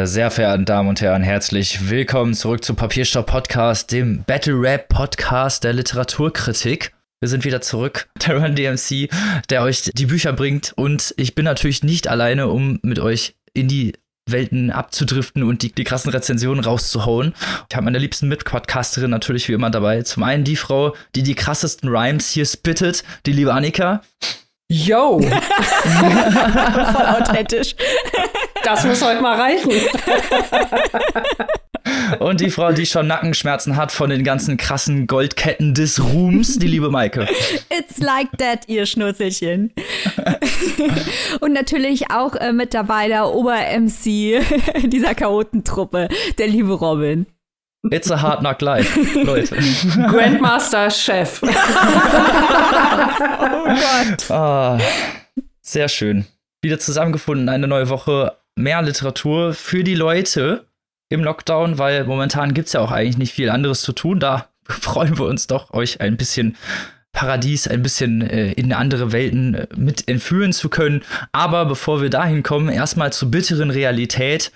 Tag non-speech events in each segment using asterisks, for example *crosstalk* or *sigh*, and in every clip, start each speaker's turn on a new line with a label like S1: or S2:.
S1: Meine sehr verehrten Damen und Herren, herzlich willkommen zurück zum Papierstopp Podcast, dem Battle Rap Podcast der Literaturkritik. Wir sind wieder zurück, *laughs* der Run DMC, der euch die Bücher bringt und ich bin natürlich nicht alleine, um mit euch in die Welten abzudriften und die, die krassen Rezensionen rauszuhauen. Ich habe meine liebsten Mitpodcasterin natürlich wie immer dabei. Zum einen die Frau, die die krassesten Rhymes hier spittet, die liebe Annika.
S2: Yo! *laughs*
S3: Voll authentisch. *laughs*
S2: Das muss heute mal reichen.
S1: Und die Frau, die schon Nackenschmerzen hat von den ganzen krassen Goldketten des Ruhms, die liebe Maike.
S3: It's like that, ihr Schnurzelchen. Und natürlich auch äh, mit dabei der Ober-MC *laughs* dieser Chaotentruppe, der liebe Robin.
S1: It's a hard knock life, Leute.
S2: Grandmaster Chef. *laughs* oh
S1: Gott. Ah, sehr schön. Wieder zusammengefunden, eine neue Woche, mehr Literatur für die Leute im Lockdown, weil momentan gibt es ja auch eigentlich nicht viel anderes zu tun. Da *laughs* freuen wir uns doch, euch ein bisschen Paradies, ein bisschen äh, in andere Welten äh, mit entführen zu können. Aber bevor wir dahin kommen, erstmal zur bitteren Realität.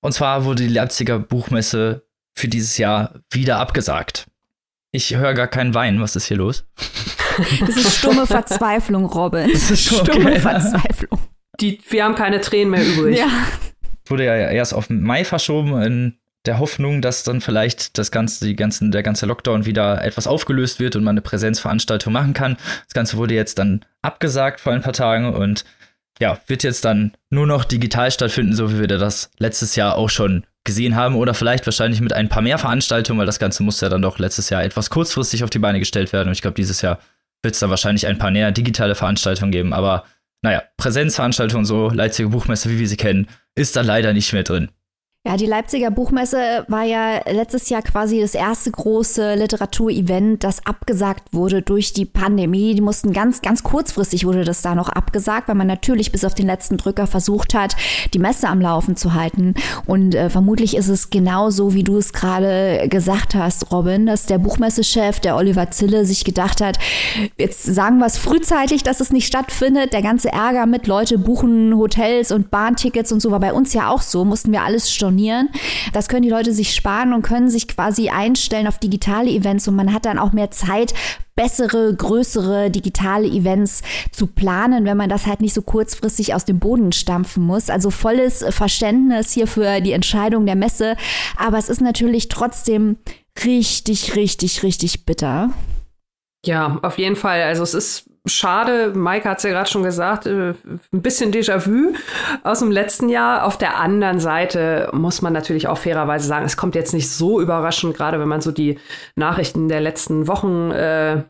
S1: Und zwar wurde die Leipziger Buchmesse für dieses Jahr wieder abgesagt. Ich höre gar keinen Wein. Was ist hier los?
S3: Das ist stumme *laughs* Verzweiflung, Robin. Das ist stumme okay. Verzweiflung.
S2: Die, wir haben keine Tränen mehr übrig. *laughs*
S3: Ja.
S1: Wurde ja erst auf Mai verschoben in der Hoffnung, dass dann vielleicht das ganze, die ganzen, der ganze Lockdown wieder etwas aufgelöst wird und man eine Präsenzveranstaltung machen kann. Das Ganze wurde jetzt dann abgesagt vor ein paar Tagen und ja, wird jetzt dann nur noch digital stattfinden, so wie wir das letztes Jahr auch schon gesehen haben oder vielleicht wahrscheinlich mit ein paar mehr Veranstaltungen, weil das Ganze musste ja dann doch letztes Jahr etwas kurzfristig auf die Beine gestellt werden und ich glaube, dieses Jahr wird es dann wahrscheinlich ein paar mehr digitale Veranstaltungen geben, aber naja, Präsenzveranstaltungen so, Leipziger Buchmesse, wie wir sie kennen, ist da leider nicht mehr drin.
S3: Ja, die Leipziger Buchmesse war ja letztes Jahr quasi das erste große Literaturevent, das abgesagt wurde durch die Pandemie. Die mussten ganz, ganz kurzfristig wurde das da noch abgesagt, weil man natürlich bis auf den letzten Drücker versucht hat, die Messe am Laufen zu halten. Und äh, vermutlich ist es genauso, wie du es gerade gesagt hast, Robin, dass der Buchmessechef, der Oliver Zille, sich gedacht hat, jetzt sagen wir es frühzeitig, dass es nicht stattfindet. Der ganze Ärger mit Leute buchen Hotels und Bahntickets und so war bei uns ja auch so, mussten wir alles stornieren stornieren. Das können die Leute sich sparen und können sich quasi einstellen auf digitale Events und man hat dann auch mehr Zeit, bessere, größere digitale Events zu planen, wenn man das halt nicht so kurzfristig aus dem Boden stampfen muss. Also volles Verständnis hier für die Entscheidung der Messe. Aber es ist natürlich trotzdem richtig, richtig, richtig bitter.
S2: Ja, auf jeden Fall. Also es ist schade, Mike hat es ja gerade schon gesagt, äh, ein bisschen Déjà-vu aus dem letzten Jahr. Auf der anderen Seite muss man natürlich auch fairerweise sagen, es kommt jetzt nicht so überraschend, gerade wenn man so die Nachrichten der letzten Wochen äh,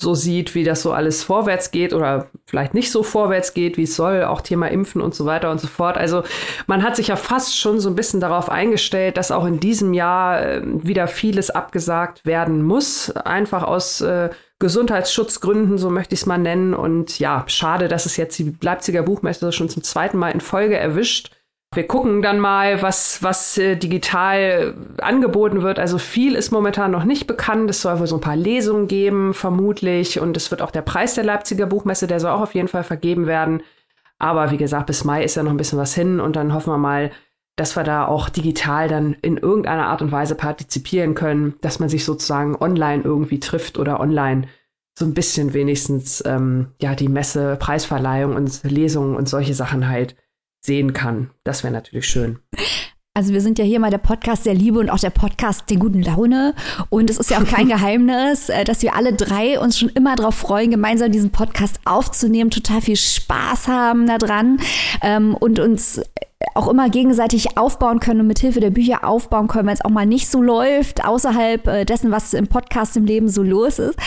S2: so sieht, wie das so alles vorwärts geht oder vielleicht nicht so vorwärts geht, wie es soll, auch Thema Impfen und so weiter und so fort. Also man hat sich ja fast schon so ein bisschen darauf eingestellt, dass auch in diesem Jahr äh, wieder vieles abgesagt werden muss, einfach aus äh, Gesundheitsschutzgründen, so möchte ich es mal nennen. Und ja, schade, dass es jetzt die Leipziger Buchmesse schon zum zweiten Mal in Folge erwischt. Wir gucken dann mal, was, was äh, digital angeboten wird. Also viel ist momentan noch nicht bekannt. Es soll wohl so ein paar Lesungen geben, vermutlich. Und es wird auch der Preis der Leipziger Buchmesse, der soll auch auf jeden Fall vergeben werden. Aber wie gesagt, bis Mai ist ja noch ein bisschen was hin. Und dann hoffen wir mal, dass wir da auch digital dann in irgendeiner Art und Weise partizipieren können, dass man sich sozusagen online irgendwie trifft oder online so ein bisschen wenigstens ähm, ja die Messe, Preisverleihung und Lesungen und solche Sachen halt sehen kann. Das wäre natürlich schön.
S3: Also wir sind ja hier mal der Podcast der Liebe und auch der Podcast der guten Laune. Und es ist ja auch kein *laughs* Geheimnis, äh, dass wir alle drei uns schon immer darauf freuen, gemeinsam diesen Podcast aufzunehmen, total viel Spaß haben daran ähm, und uns auch immer gegenseitig aufbauen können und mit Hilfe der Bücher aufbauen können, wenn es auch mal nicht so läuft, außerhalb äh, dessen, was im Podcast im Leben so los ist.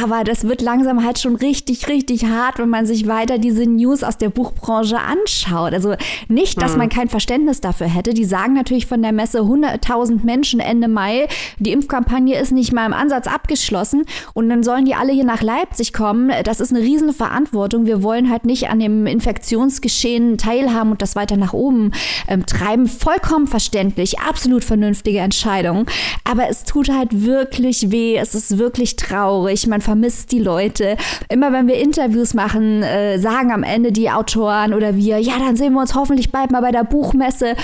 S3: Aber das wird langsam halt schon richtig, richtig hart, wenn man sich weiter diese News aus der Buchbranche anschaut. Also nicht, dass hm. man kein Verständnis dafür hätte. Die sagen natürlich von der Messe 100.000 Menschen Ende Mai. Die Impfkampagne ist nicht mal im Ansatz abgeschlossen und dann sollen die alle hier nach Leipzig kommen. Das ist eine riesen Verantwortung. Wir wollen halt nicht an dem Infektionsgeschehen teilhaben und das weiter nach oben oben ähm, treiben. Vollkommen verständlich, absolut vernünftige Entscheidung. Aber es tut halt wirklich weh. Es ist wirklich traurig. Man vermisst die Leute. Immer wenn wir Interviews machen, äh, sagen am Ende die Autoren oder wir, ja, dann sehen wir uns hoffentlich bald mal bei der Buchmesse.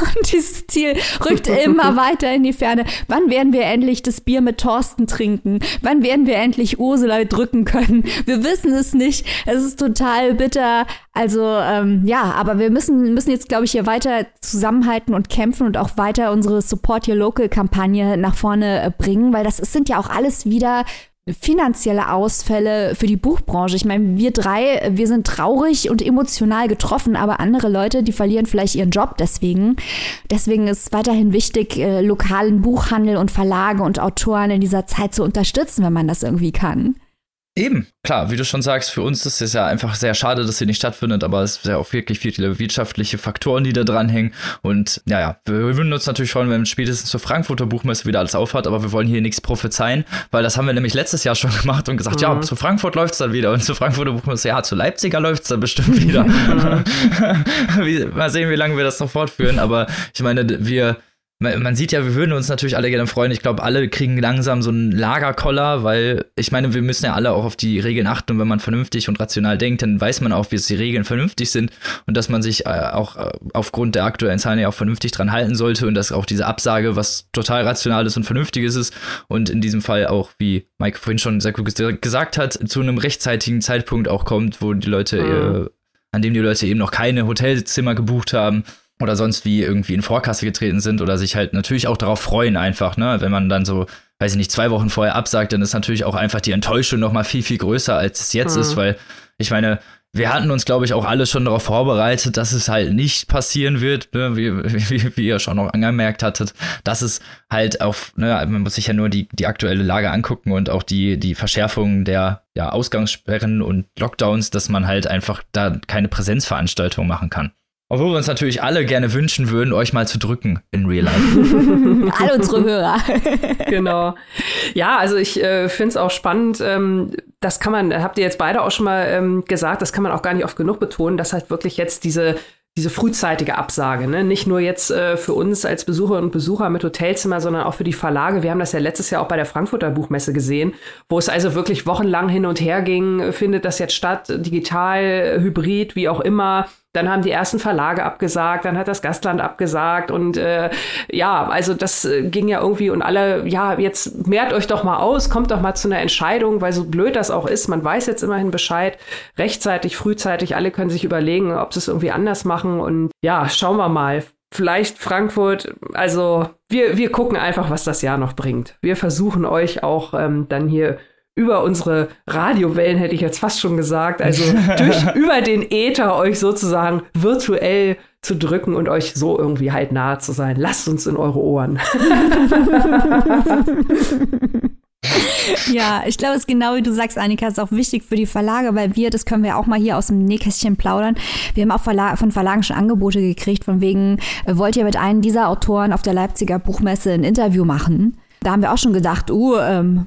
S3: Und dieses Ziel rückt immer *laughs* weiter in die Ferne. Wann werden wir endlich das Bier mit Thorsten trinken? Wann werden wir endlich Ursula drücken können? Wir wissen es nicht. Es ist total bitter. Also ähm, ja, aber wir müssen, müssen jetzt, glaube ich, hier weiter zusammenhalten und kämpfen und auch weiter unsere Support Your Local Kampagne nach vorne äh, bringen, weil das sind ja auch alles wieder finanzielle Ausfälle für die Buchbranche. Ich meine, wir drei, wir sind traurig und emotional getroffen, aber andere Leute, die verlieren vielleicht ihren Job deswegen. Deswegen ist weiterhin wichtig, äh, lokalen Buchhandel und Verlage und Autoren in dieser Zeit zu unterstützen, wenn man das irgendwie kann.
S1: Eben, klar, wie du schon sagst, für uns ist es ja einfach sehr schade, dass sie nicht stattfindet, aber es sind ja auch wirklich viele wirtschaftliche Faktoren, die da dranhängen. Und ja, ja, wir würden uns natürlich freuen, wenn spätestens zur Frankfurter Buchmesse wieder alles aufhat, aber wir wollen hier nichts prophezeien, weil das haben wir nämlich letztes Jahr schon *laughs* gemacht und gesagt, mhm. ja, zu Frankfurt läuft es dann wieder und zu Frankfurter Buchmesse, ja, zu Leipziger läuft es dann bestimmt wieder. *laughs* *laughs* Mal sehen, wie lange wir das noch fortführen, aber ich meine, wir man sieht ja, wir würden uns natürlich alle gerne freuen. Ich glaube, alle kriegen langsam so einen Lagerkoller, weil ich meine, wir müssen ja alle auch auf die Regeln achten. Und wenn man vernünftig und rational denkt, dann weiß man auch, wie es die Regeln vernünftig sind und dass man sich äh, auch äh, aufgrund der aktuellen Zahlen ja auch vernünftig dran halten sollte und dass auch diese Absage was total rationales und vernünftiges ist und in diesem Fall auch, wie Mike vorhin schon sehr gut gesagt hat, zu einem rechtzeitigen Zeitpunkt auch kommt, wo die Leute, mhm. äh, an dem die Leute eben noch keine Hotelzimmer gebucht haben oder sonst wie irgendwie in Vorkasse getreten sind oder sich halt natürlich auch darauf freuen einfach, ne? Wenn man dann so, weiß ich nicht, zwei Wochen vorher absagt, dann ist natürlich auch einfach die Enttäuschung noch mal viel, viel größer, als es jetzt mhm. ist, weil ich meine, wir hatten uns, glaube ich, auch alle schon darauf vorbereitet, dass es halt nicht passieren wird, ne? wie, wie, wie ihr schon noch angemerkt hattet, dass es halt auf, ne, man muss sich ja nur die, die aktuelle Lage angucken und auch die, die Verschärfung der ja, Ausgangssperren und Lockdowns, dass man halt einfach da keine Präsenzveranstaltung machen kann. Obwohl wir uns natürlich alle gerne wünschen würden, euch mal zu drücken in Real Life. *laughs*
S3: Alle unsere Hörer. *laughs*
S2: genau. Ja, also ich äh, finde es auch spannend. Ähm, das kann man, habt ihr jetzt beide auch schon mal ähm, gesagt, das kann man auch gar nicht oft genug betonen, dass halt wirklich jetzt diese diese frühzeitige Absage, ne? nicht nur jetzt äh, für uns als Besucherinnen und Besucher mit Hotelzimmer, sondern auch für die Verlage. Wir haben das ja letztes Jahr auch bei der Frankfurter Buchmesse gesehen, wo es also wirklich wochenlang hin und her ging, findet das jetzt statt, digital, hybrid, wie auch immer. Dann haben die ersten Verlage abgesagt, dann hat das Gastland abgesagt und äh, ja, also das äh, ging ja irgendwie und alle, ja, jetzt mehrt euch doch mal aus, kommt doch mal zu einer Entscheidung, weil so blöd das auch ist, man weiß jetzt immerhin Bescheid, rechtzeitig, frühzeitig, alle können sich überlegen, ob sie es irgendwie anders machen und ja, schauen wir mal. Vielleicht Frankfurt, also wir, wir gucken einfach, was das Jahr noch bringt. Wir versuchen euch auch ähm, dann hier über unsere Radiowellen, hätte ich jetzt fast schon gesagt, also durch, *laughs* über den Äther euch sozusagen virtuell zu drücken und euch so irgendwie halt nahe zu sein. Lasst uns in eure Ohren.
S3: ja, ich glaube, es ist genau wie du sagst, Annika, ist auch wichtig für die Verlage, weil wir, das können wir auch mal hier aus dem Nähkästchen plaudern. Wir haben auch Verla von Verlagen schon Angebote gekriegt, von wegen, äh, wollt ihr mit einem dieser Autoren auf der Leipziger Buchmesse ein Interview machen? Da haben wir auch schon gedacht, uh, ähm,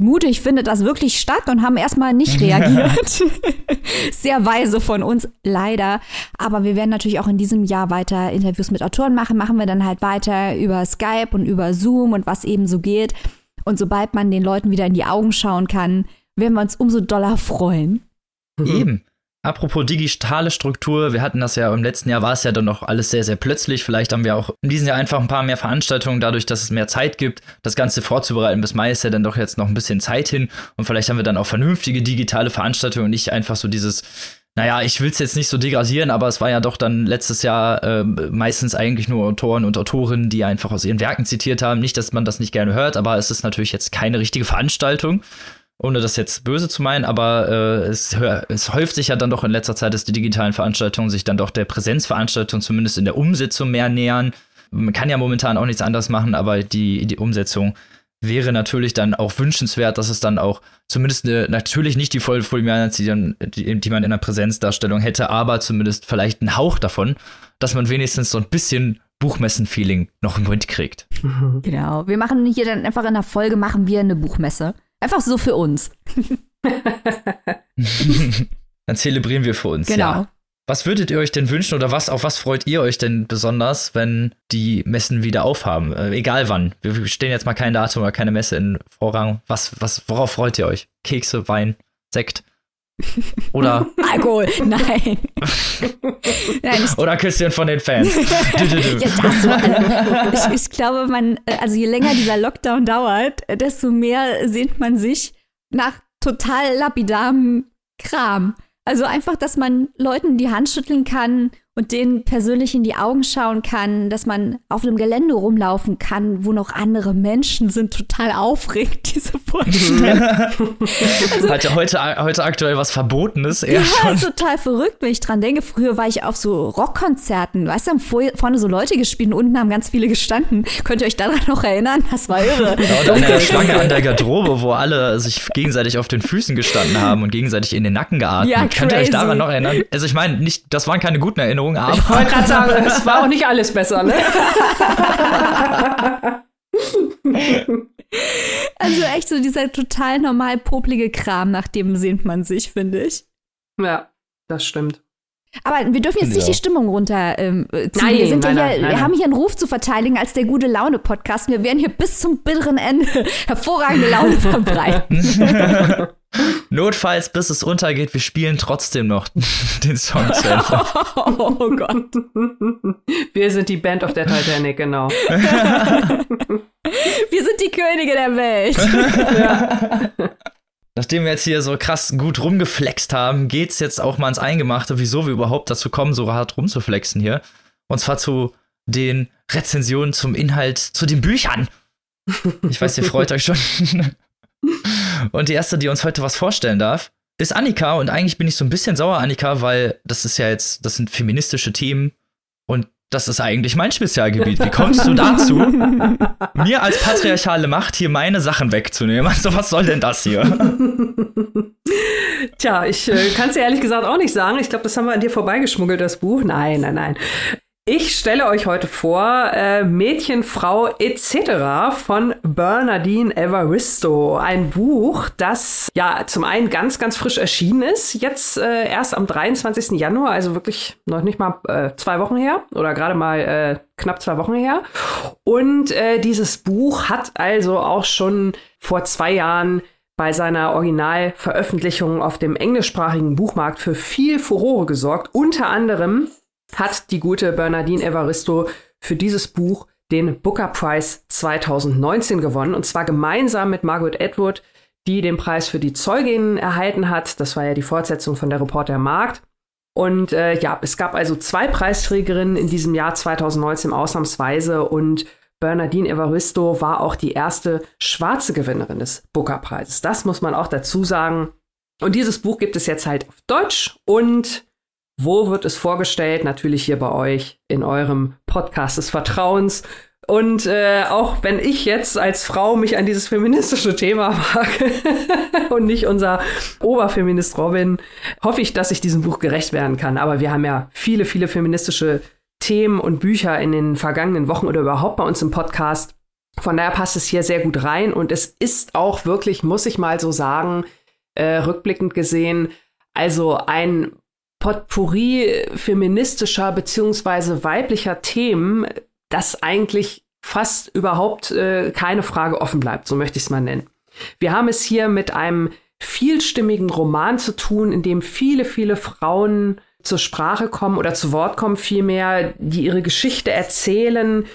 S3: mutig findet das wirklich statt und haben erstmal nicht *laughs* reagiert. *laughs* Sehr weise von uns, leider. Aber wir werden natürlich auch in diesem Jahr weiter Interviews mit Autoren machen. Machen wir dann halt weiter über Skype und über Zoom und was eben so geht. Und sobald man den Leuten wieder in die Augen schauen kann, werden wir uns umso doller freuen.
S1: Eben. Apropos digitale Struktur, wir hatten das ja im letzten Jahr, war es ja dann noch alles sehr, sehr plötzlich. Vielleicht haben wir auch in diesem Jahr einfach ein paar mehr Veranstaltungen, dadurch, dass es mehr Zeit gibt, das Ganze vorzubereiten. Bis Mai ist ja dann doch jetzt noch ein bisschen Zeit hin und vielleicht haben wir dann auch vernünftige digitale Veranstaltungen und nicht einfach so dieses, naja, ich will es jetzt nicht so degradieren, aber es war ja doch dann letztes Jahr äh, meistens eigentlich nur Autoren und Autorinnen, die einfach aus ihren Werken zitiert haben. Nicht, dass man das nicht gerne hört, aber es ist natürlich jetzt keine richtige Veranstaltung ohne das jetzt böse zu meinen, aber äh, es, es häuft sich ja dann doch in letzter Zeit, dass die digitalen Veranstaltungen sich dann doch der Präsenzveranstaltung zumindest in der Umsetzung mehr nähern. Man kann ja momentan auch nichts anderes machen, aber die, die Umsetzung wäre natürlich dann auch wünschenswert, dass es dann auch zumindest eine, natürlich nicht die Vollfolianz, die, die, die man in der Präsenzdarstellung hätte, aber zumindest vielleicht einen Hauch davon, dass man wenigstens so ein bisschen Buchmessen-Feeling noch mitkriegt. *laughs*
S3: Genau. Wir machen hier dann einfach in der Folge machen wir eine Buchmesse. Einfach so für uns. *laughs*
S1: Dann zelebrieren wir für uns. Genau. Ja. Was würdet ihr euch denn wünschen oder was, auf was freut ihr euch denn besonders, wenn die Messen wieder aufhaben? Äh, egal wann. Wir stehen jetzt mal kein Datum oder keine Messe in Vorrang. Was, was, worauf freut ihr euch? Kekse, Wein, Sekt? Oder,
S3: Alkohol, nein. nein
S1: oder Küsschen von den Fans. *laughs*
S3: Ja, das war, ich, ich glaube, man, also je länger dieser Lockdown dauert, desto mehr sehnt man sich nach total lapidarem Kram. Also einfach, dass man Leuten die Hand schütteln kann und denen persönlich in die Augen schauen kann, dass man auf einem Gelände rumlaufen kann, wo noch andere Menschen sind, total aufregend, *laughs* diese Vorstellung. *laughs*
S1: also, heute, heute, heute aktuell was Verbotenes.
S3: Ja, schon. ist total verrückt, wenn ich dran denke. Früher war ich auf so Rockkonzerten, weißt du, haben vorne so Leute gespielt und unten haben ganz viele gestanden. Könnt ihr euch daran noch erinnern? Das war irre.
S1: Ja, und eine Schlange an der Garderobe, wo alle sich gegenseitig auf den Füßen gestanden haben und gegenseitig in den Nacken geatmet. Ja, Könnt ihr euch daran noch erinnern? Also ich meine, nicht, das waren keine guten Erinnerungen, aber.
S2: Ich wollte gerade sagen, es war auch nicht alles besser, ne? *laughs*
S3: also echt so dieser total normal poplige Kram, nach dem sehnt man sich, finde ich.
S2: Ja, das stimmt.
S3: Aber wir dürfen jetzt nicht die Stimmung runterziehen. Ähm, nein, wir, sind nein, ja hier, nein, wir haben hier einen Ruf zu verteidigen als der gute Laune-Podcast. Wir werden hier bis zum bitteren Ende *laughs* hervorragende Laune verbreiten. *laughs*
S1: Notfalls, bis es untergeht, wir spielen trotzdem noch *laughs* den Song zu Ende. *laughs*
S2: Oh Gott. Wir sind die Band of der Titanic, genau. *laughs*
S3: wir sind die Könige der Welt.
S1: Ja. Nachdem wir jetzt hier so krass gut rumgeflext haben, geht's jetzt auch mal ins Eingemachte, wieso wir überhaupt dazu kommen, so hart rumzuflexen hier. Und zwar zu den Rezensionen zum Inhalt, zu den Büchern. Ich weiß, ihr freut euch schon. Und die erste, die uns heute was vorstellen darf, ist Annika. Und eigentlich bin ich so ein bisschen sauer, Annika, weil das ist ja jetzt, das sind feministische Themen. Und das ist eigentlich mein Spezialgebiet. Wie kommst du dazu, *laughs* mir als patriarchale Macht hier meine Sachen wegzunehmen? Also, was soll denn das hier?
S2: Tja, ich äh, kann es dir ehrlich gesagt auch nicht sagen. Ich glaube, das haben wir an dir vorbeigeschmuggelt, das Buch. Nein, nein, nein. Ich stelle euch heute vor äh, Mädchen, Frau etc. von Bernardine Evaristo. Ein Buch, das ja zum einen ganz, ganz frisch erschienen ist. Jetzt äh, erst am 23. Januar, also wirklich noch nicht mal äh, zwei Wochen her oder gerade mal äh, knapp zwei Wochen her. Und äh, dieses Buch hat also auch schon vor zwei Jahren bei seiner Originalveröffentlichung auf dem englischsprachigen Buchmarkt für viel Furore gesorgt. Unter anderem hat die gute Bernardine Evaristo für dieses Buch den Booker Prize 2019 gewonnen. Und zwar gemeinsam mit Margaret Atwood, die den Preis für die Zeugin erhalten hat. Das war ja die Fortsetzung von der Reporter Markt. Und äh, ja, es gab also zwei Preisträgerinnen in diesem Jahr 2019 ausnahmsweise. Und Bernardine Evaristo war auch die erste schwarze Gewinnerin des Booker-Preises. Das muss man auch dazu sagen. Und dieses Buch gibt es jetzt halt auf Deutsch und wo wird es vorgestellt? Natürlich hier bei euch in eurem Podcast des Vertrauens. Und äh, auch wenn ich jetzt als Frau mich an dieses feministische Thema *laughs* wage und nicht unser Oberfeminist Robin, hoffe ich, dass ich diesem Buch gerecht werden kann. Aber wir haben ja viele, viele feministische Themen und Bücher in den vergangenen Wochen oder überhaupt bei uns im Podcast. Von daher passt es hier sehr gut rein und es ist auch wirklich, muss ich mal so sagen, äh, rückblickend gesehen, also ein Potpourri feministischer beziehungsweise weiblicher Themen, das eigentlich fast überhaupt äh, keine Frage offen bleibt, so möchte ich es mal nennen. Wir haben es hier mit einem vielstimmigen Roman zu tun, in dem viele, viele Frauen zur Sprache kommen oder zu Wort kommen vielmehr, die ihre Geschichte erzählen,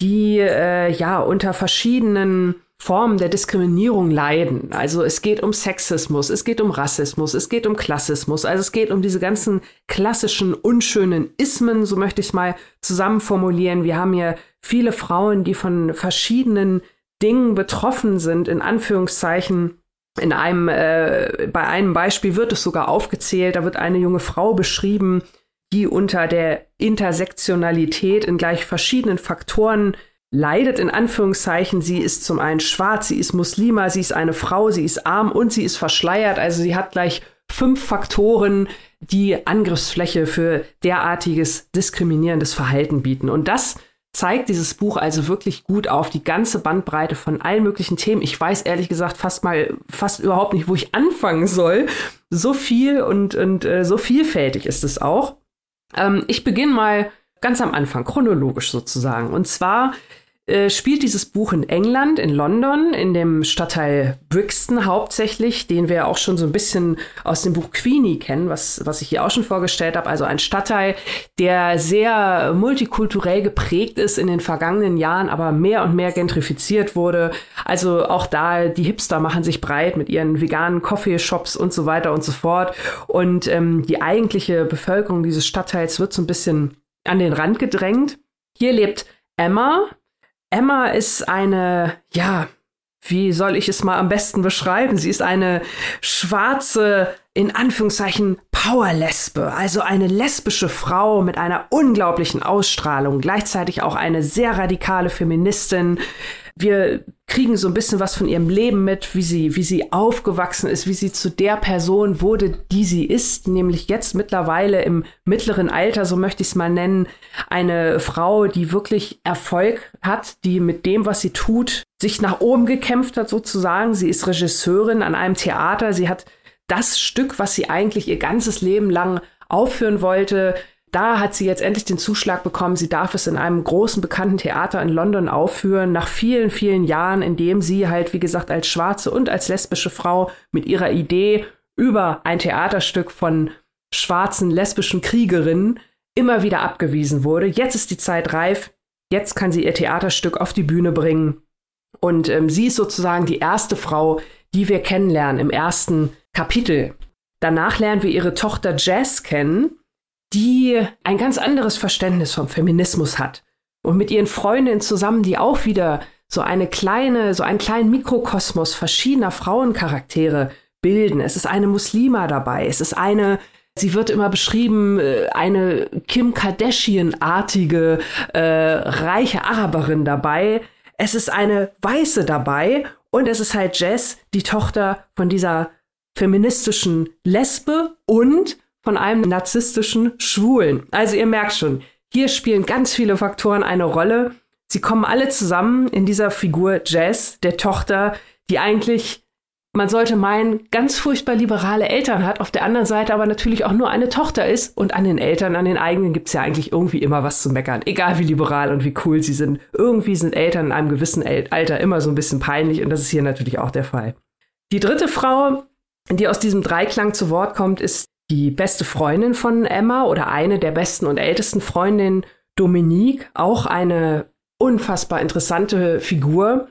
S2: die äh, ja unter verschiedenen Formen der Diskriminierung leiden. Also es geht um Sexismus, es geht um Rassismus, es geht um Klassismus, also es geht um diese ganzen klassischen unschönen Ismen, so möchte ich es mal zusammen formulieren. Wir haben hier viele Frauen, die von verschiedenen Dingen betroffen sind, in Anführungszeichen. In einem, äh, bei einem Beispiel wird es sogar aufgezählt, da wird eine junge Frau beschrieben, die unter der Intersektionalität in gleich verschiedenen Faktoren leidet in Anführungszeichen. Sie ist zum einen schwarz, sie ist Muslima, sie ist eine Frau, sie ist arm und sie ist verschleiert. Also sie hat gleich fünf Faktoren, die Angriffsfläche für derartiges diskriminierendes Verhalten bieten. Und das zeigt dieses Buch also wirklich gut auf die ganze Bandbreite von allen möglichen Themen. Ich weiß ehrlich gesagt fast mal fast überhaupt nicht, wo ich anfangen soll. So viel und, und äh, so vielfältig ist es auch. Ähm, ich beginne mal ganz am Anfang, chronologisch sozusagen. Und zwar äh, spielt dieses Buch in England, in London, in dem Stadtteil Brixton hauptsächlich, den wir auch schon so ein bisschen aus dem Buch Queenie kennen, was, was ich hier auch schon vorgestellt habe. Also ein Stadtteil, der sehr multikulturell geprägt ist in den vergangenen Jahren, aber mehr und mehr gentrifiziert wurde. Also auch da, die Hipster machen sich breit mit ihren veganen Coffeeshops und so weiter und so fort. Und ähm, die eigentliche Bevölkerung dieses Stadtteils wird so ein bisschen an den Rand gedrängt. Hier lebt Emma, Emma ist eine, ja, wie soll ich es mal am besten beschreiben? Sie ist eine schwarze, in Anführungszeichen, Powerlesbe, also eine lesbische Frau mit einer unglaublichen Ausstrahlung, gleichzeitig auch eine sehr radikale Feministin, wir kriegen so ein bisschen was von ihrem Leben mit, wie sie, wie sie aufgewachsen ist, wie sie zu der Person wurde, die sie ist, nämlich jetzt mittlerweile im mittleren Alter, so möchte ich es mal nennen, eine Frau, die wirklich Erfolg hat, die mit dem, was sie tut, sich nach oben gekämpft hat sozusagen. Sie ist Regisseurin an einem Theater. Sie hat das Stück, was sie eigentlich ihr ganzes Leben lang aufführen wollte, da hat sie jetzt endlich den Zuschlag bekommen, sie darf es in einem großen bekannten Theater in London aufführen, nach vielen, vielen Jahren, in dem sie halt, wie gesagt, als schwarze und als lesbische Frau mit ihrer Idee über ein Theaterstück von schwarzen lesbischen Kriegerinnen immer wieder abgewiesen wurde. Jetzt ist die Zeit reif, jetzt kann sie ihr Theaterstück auf die Bühne bringen. Und ähm, sie ist sozusagen die erste Frau, die wir kennenlernen im ersten Kapitel. Danach lernen wir ihre Tochter Jazz kennen, die ein ganz anderes Verständnis vom Feminismus hat und mit ihren Freundinnen zusammen, die auch wieder so eine kleine, so einen kleinen Mikrokosmos verschiedener Frauencharaktere bilden. Es ist eine Muslima dabei, es ist eine Sie wird immer beschrieben, äh, eine Kim Kardashian-artige, äh, reiche Araberin dabei. Es ist eine Weiße dabei und es ist halt Jess, die Tochter von dieser feministischen Lesbe und von einem narzisstischen Schwulen. Also ihr merkt schon, hier spielen ganz viele Faktoren eine Rolle. Sie kommen alle zusammen in dieser Figur Jess, der Tochter, die eigentlich, man sollte meinen, ganz furchtbar liberale Eltern hat, auf der anderen Seite aber natürlich auch nur eine Tochter ist. Und an den Eltern, an den eigenen gibt es ja eigentlich irgendwie immer was zu meckern. Egal wie liberal und wie cool sie sind. Irgendwie sind Eltern in einem gewissen Alter immer so ein bisschen peinlich und das ist hier natürlich auch der Fall. Die dritte Frau, die aus diesem Dreiklang zu Wort kommt, ist die beste Freundin von Emma oder eine der besten und ältesten Freundinnen, Dominique, auch eine unfassbar interessante Figur,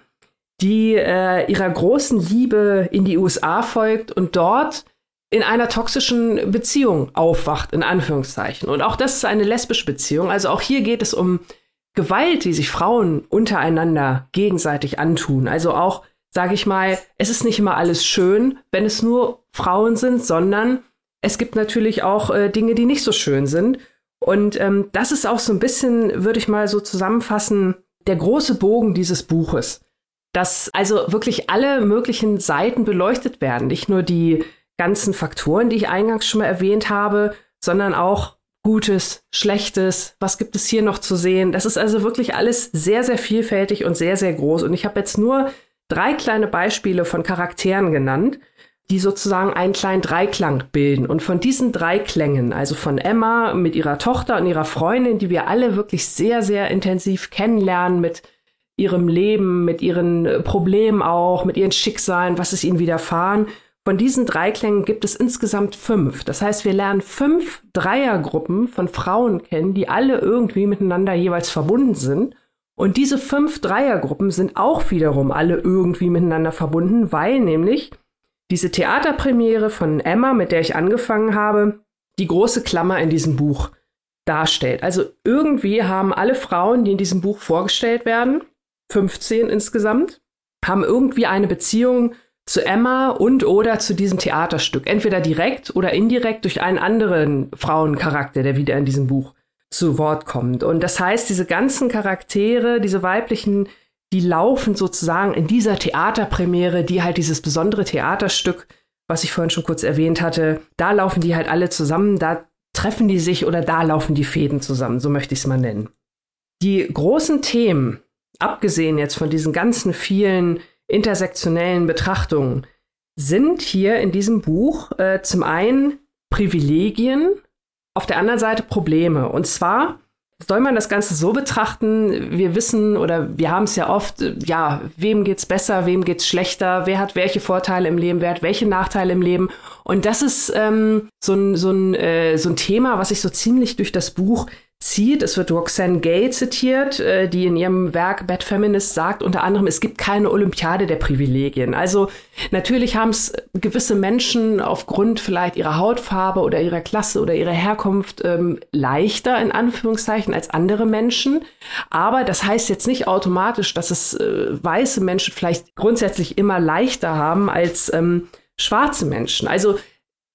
S2: die äh, ihrer großen Liebe in die USA folgt und dort in einer toxischen Beziehung aufwacht, in Anführungszeichen. Und auch das ist eine lesbische Beziehung. Also auch hier geht es um Gewalt, die sich Frauen untereinander gegenseitig antun. Also auch, sage ich mal, es ist nicht immer alles schön, wenn es nur Frauen sind, sondern es gibt natürlich auch äh, Dinge, die nicht so schön sind. Und ähm, das ist auch so ein bisschen, würde ich mal so zusammenfassen, der große Bogen dieses Buches. Dass also wirklich alle möglichen Seiten beleuchtet werden. Nicht nur die ganzen Faktoren, die ich eingangs schon mal erwähnt habe, sondern auch Gutes, Schlechtes, was gibt es hier noch zu sehen. Das ist also wirklich alles sehr, sehr vielfältig und sehr, sehr groß. Und ich habe jetzt nur drei kleine Beispiele von Charakteren genannt die sozusagen einen kleinen Dreiklang bilden. Und von diesen Dreiklängen, also von Emma mit ihrer Tochter und ihrer Freundin, die wir alle wirklich sehr, sehr intensiv kennenlernen mit ihrem Leben, mit ihren äh, Problemen auch, mit ihren Schicksalen, was ist ihnen widerfahren. Von diesen Dreiklängen gibt es insgesamt fünf. Das heißt, wir lernen fünf Dreiergruppen von Frauen kennen, die alle irgendwie miteinander jeweils verbunden sind. Und diese fünf Dreiergruppen sind auch wiederum alle irgendwie miteinander verbunden, weil nämlich diese Theaterpremiere von Emma, mit der ich angefangen habe, die große Klammer in diesem Buch darstellt. Also irgendwie haben alle Frauen, die in diesem Buch vorgestellt werden, 15 insgesamt, haben irgendwie eine Beziehung zu Emma und oder zu diesem Theaterstück. Entweder direkt oder indirekt durch einen anderen Frauencharakter, der wieder in diesem Buch zu Wort kommt. Und das heißt, diese ganzen Charaktere, diese weiblichen die laufen sozusagen in dieser Theaterpremiere, die halt dieses besondere Theaterstück, was ich vorhin schon kurz erwähnt hatte, da laufen die halt alle zusammen, da treffen die sich oder da laufen die Fäden zusammen, so möchte ich es mal nennen. Die großen Themen, abgesehen jetzt von diesen ganzen vielen intersektionellen Betrachtungen, sind hier in diesem Buch äh, zum einen Privilegien, auf der anderen Seite Probleme. Und zwar soll man das Ganze so betrachten? Wir wissen oder wir haben es ja oft, ja, wem geht's besser, wem geht's schlechter, wer hat welche Vorteile im Leben, wer hat welche Nachteile im Leben. Und das ist ähm, so, ein, so, ein, äh, so ein Thema, was sich so ziemlich durch das Buch zieht. Es wird Roxanne Gay zitiert, äh, die in ihrem Werk Bad Feminist sagt unter anderem, es gibt keine Olympiade der Privilegien. Also natürlich haben es gewisse Menschen aufgrund vielleicht ihrer Hautfarbe oder ihrer Klasse oder ihrer Herkunft ähm, leichter in Anführungszeichen als andere Menschen. Aber das heißt jetzt nicht automatisch, dass es äh, weiße Menschen vielleicht grundsätzlich immer leichter haben als ähm, schwarze Menschen. Also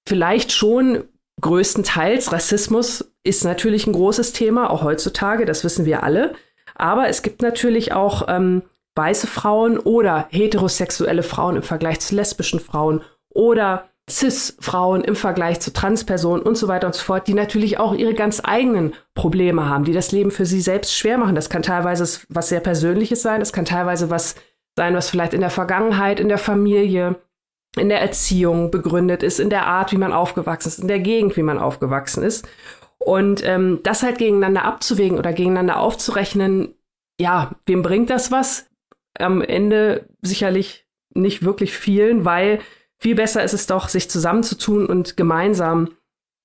S2: vielleicht schon größtenteils Rassismus ist natürlich ein großes Thema, auch heutzutage, das wissen wir alle. Aber es gibt natürlich auch ähm, weiße Frauen oder heterosexuelle Frauen im Vergleich zu lesbischen Frauen oder Cis-Frauen im Vergleich zu Transpersonen und so weiter und so fort, die natürlich auch ihre ganz eigenen Probleme haben, die das Leben für sie selbst schwer machen. Das kann teilweise was sehr Persönliches sein, das kann teilweise was sein, was vielleicht in der Vergangenheit, in der Familie, in der Erziehung begründet ist, in der Art, wie man aufgewachsen ist, in der Gegend, wie man aufgewachsen ist. Und ähm, das halt gegeneinander abzuwägen oder gegeneinander aufzurechnen, ja, wem bringt das was? Am Ende sicherlich nicht wirklich vielen, weil viel besser ist es doch, sich zusammenzutun und gemeinsam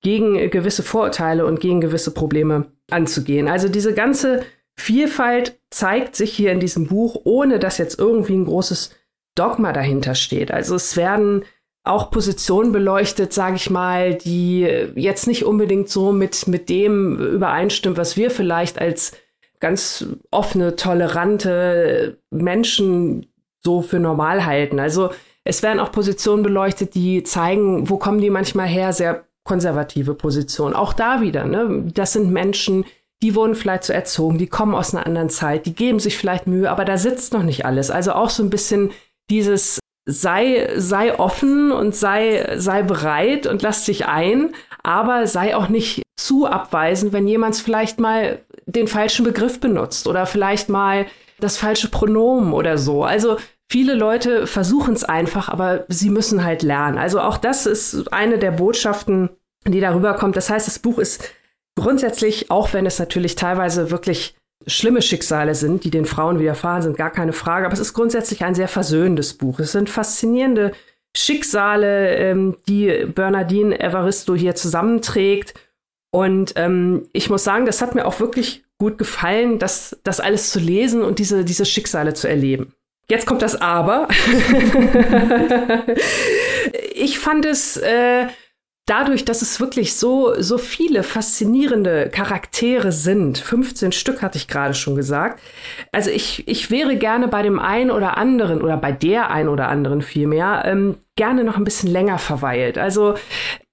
S2: gegen gewisse Vorurteile und gegen gewisse Probleme anzugehen. Also diese ganze Vielfalt zeigt sich hier in diesem Buch, ohne dass jetzt irgendwie ein großes Dogma dahinter steht. Also es werden auch Positionen beleuchtet, sage ich mal, die jetzt nicht unbedingt so mit, mit dem übereinstimmen, was wir vielleicht als ganz offene, tolerante Menschen so für normal halten. Also es werden auch Positionen beleuchtet, die zeigen, wo kommen die manchmal her, sehr konservative Positionen. Auch da wieder, ne? Das sind Menschen, die wurden vielleicht so erzogen, die kommen aus einer anderen Zeit, die geben sich vielleicht Mühe, aber da sitzt noch nicht alles. Also auch so ein bisschen dieses sei, sei offen und sei, sei bereit und lass dich ein, aber sei auch nicht zu abweisend, wenn jemand vielleicht mal den falschen Begriff benutzt oder vielleicht mal das falsche Pronomen oder so. Also viele Leute versuchen es einfach, aber sie müssen halt lernen. Also auch das ist eine der Botschaften, die darüber kommt. Das heißt, das Buch ist grundsätzlich, auch wenn es natürlich teilweise wirklich schlimme Schicksale sind, die den Frauen widerfahren sind, gar keine Frage. Aber es ist grundsätzlich ein sehr versöhnendes Buch. Es sind faszinierende Schicksale, ähm, die Bernardine Evaristo hier zusammenträgt. Und ähm, ich muss sagen, das hat mir auch wirklich gut gefallen, das, das alles zu lesen und diese, diese Schicksale zu erleben. Jetzt kommt das Aber. *laughs* ich fand es äh, dadurch, dass es wirklich so, so viele faszinierende Charaktere sind, 15 Stück hatte ich gerade schon gesagt, also ich, ich wäre gerne bei dem einen oder anderen oder bei der einen oder anderen vielmehr ähm, gerne noch ein bisschen länger verweilt. Also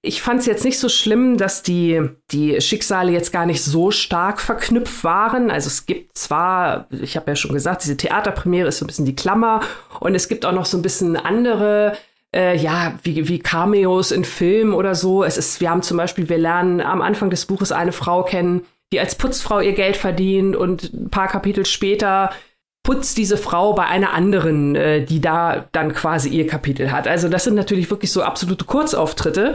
S2: ich fand es jetzt nicht so schlimm, dass die, die Schicksale jetzt gar nicht so stark verknüpft waren. Also es gibt zwar, ich habe ja schon gesagt, diese Theaterpremiere ist so ein bisschen die Klammer und es gibt auch noch so ein bisschen andere äh, ja, wie, wie Cameos in Filmen oder so. Es ist, wir haben zum Beispiel, wir lernen am Anfang des Buches eine Frau kennen, die als Putzfrau ihr Geld verdient und ein paar Kapitel später putzt diese Frau bei einer anderen, äh, die da dann quasi ihr Kapitel hat. Also das sind natürlich wirklich so absolute Kurzauftritte.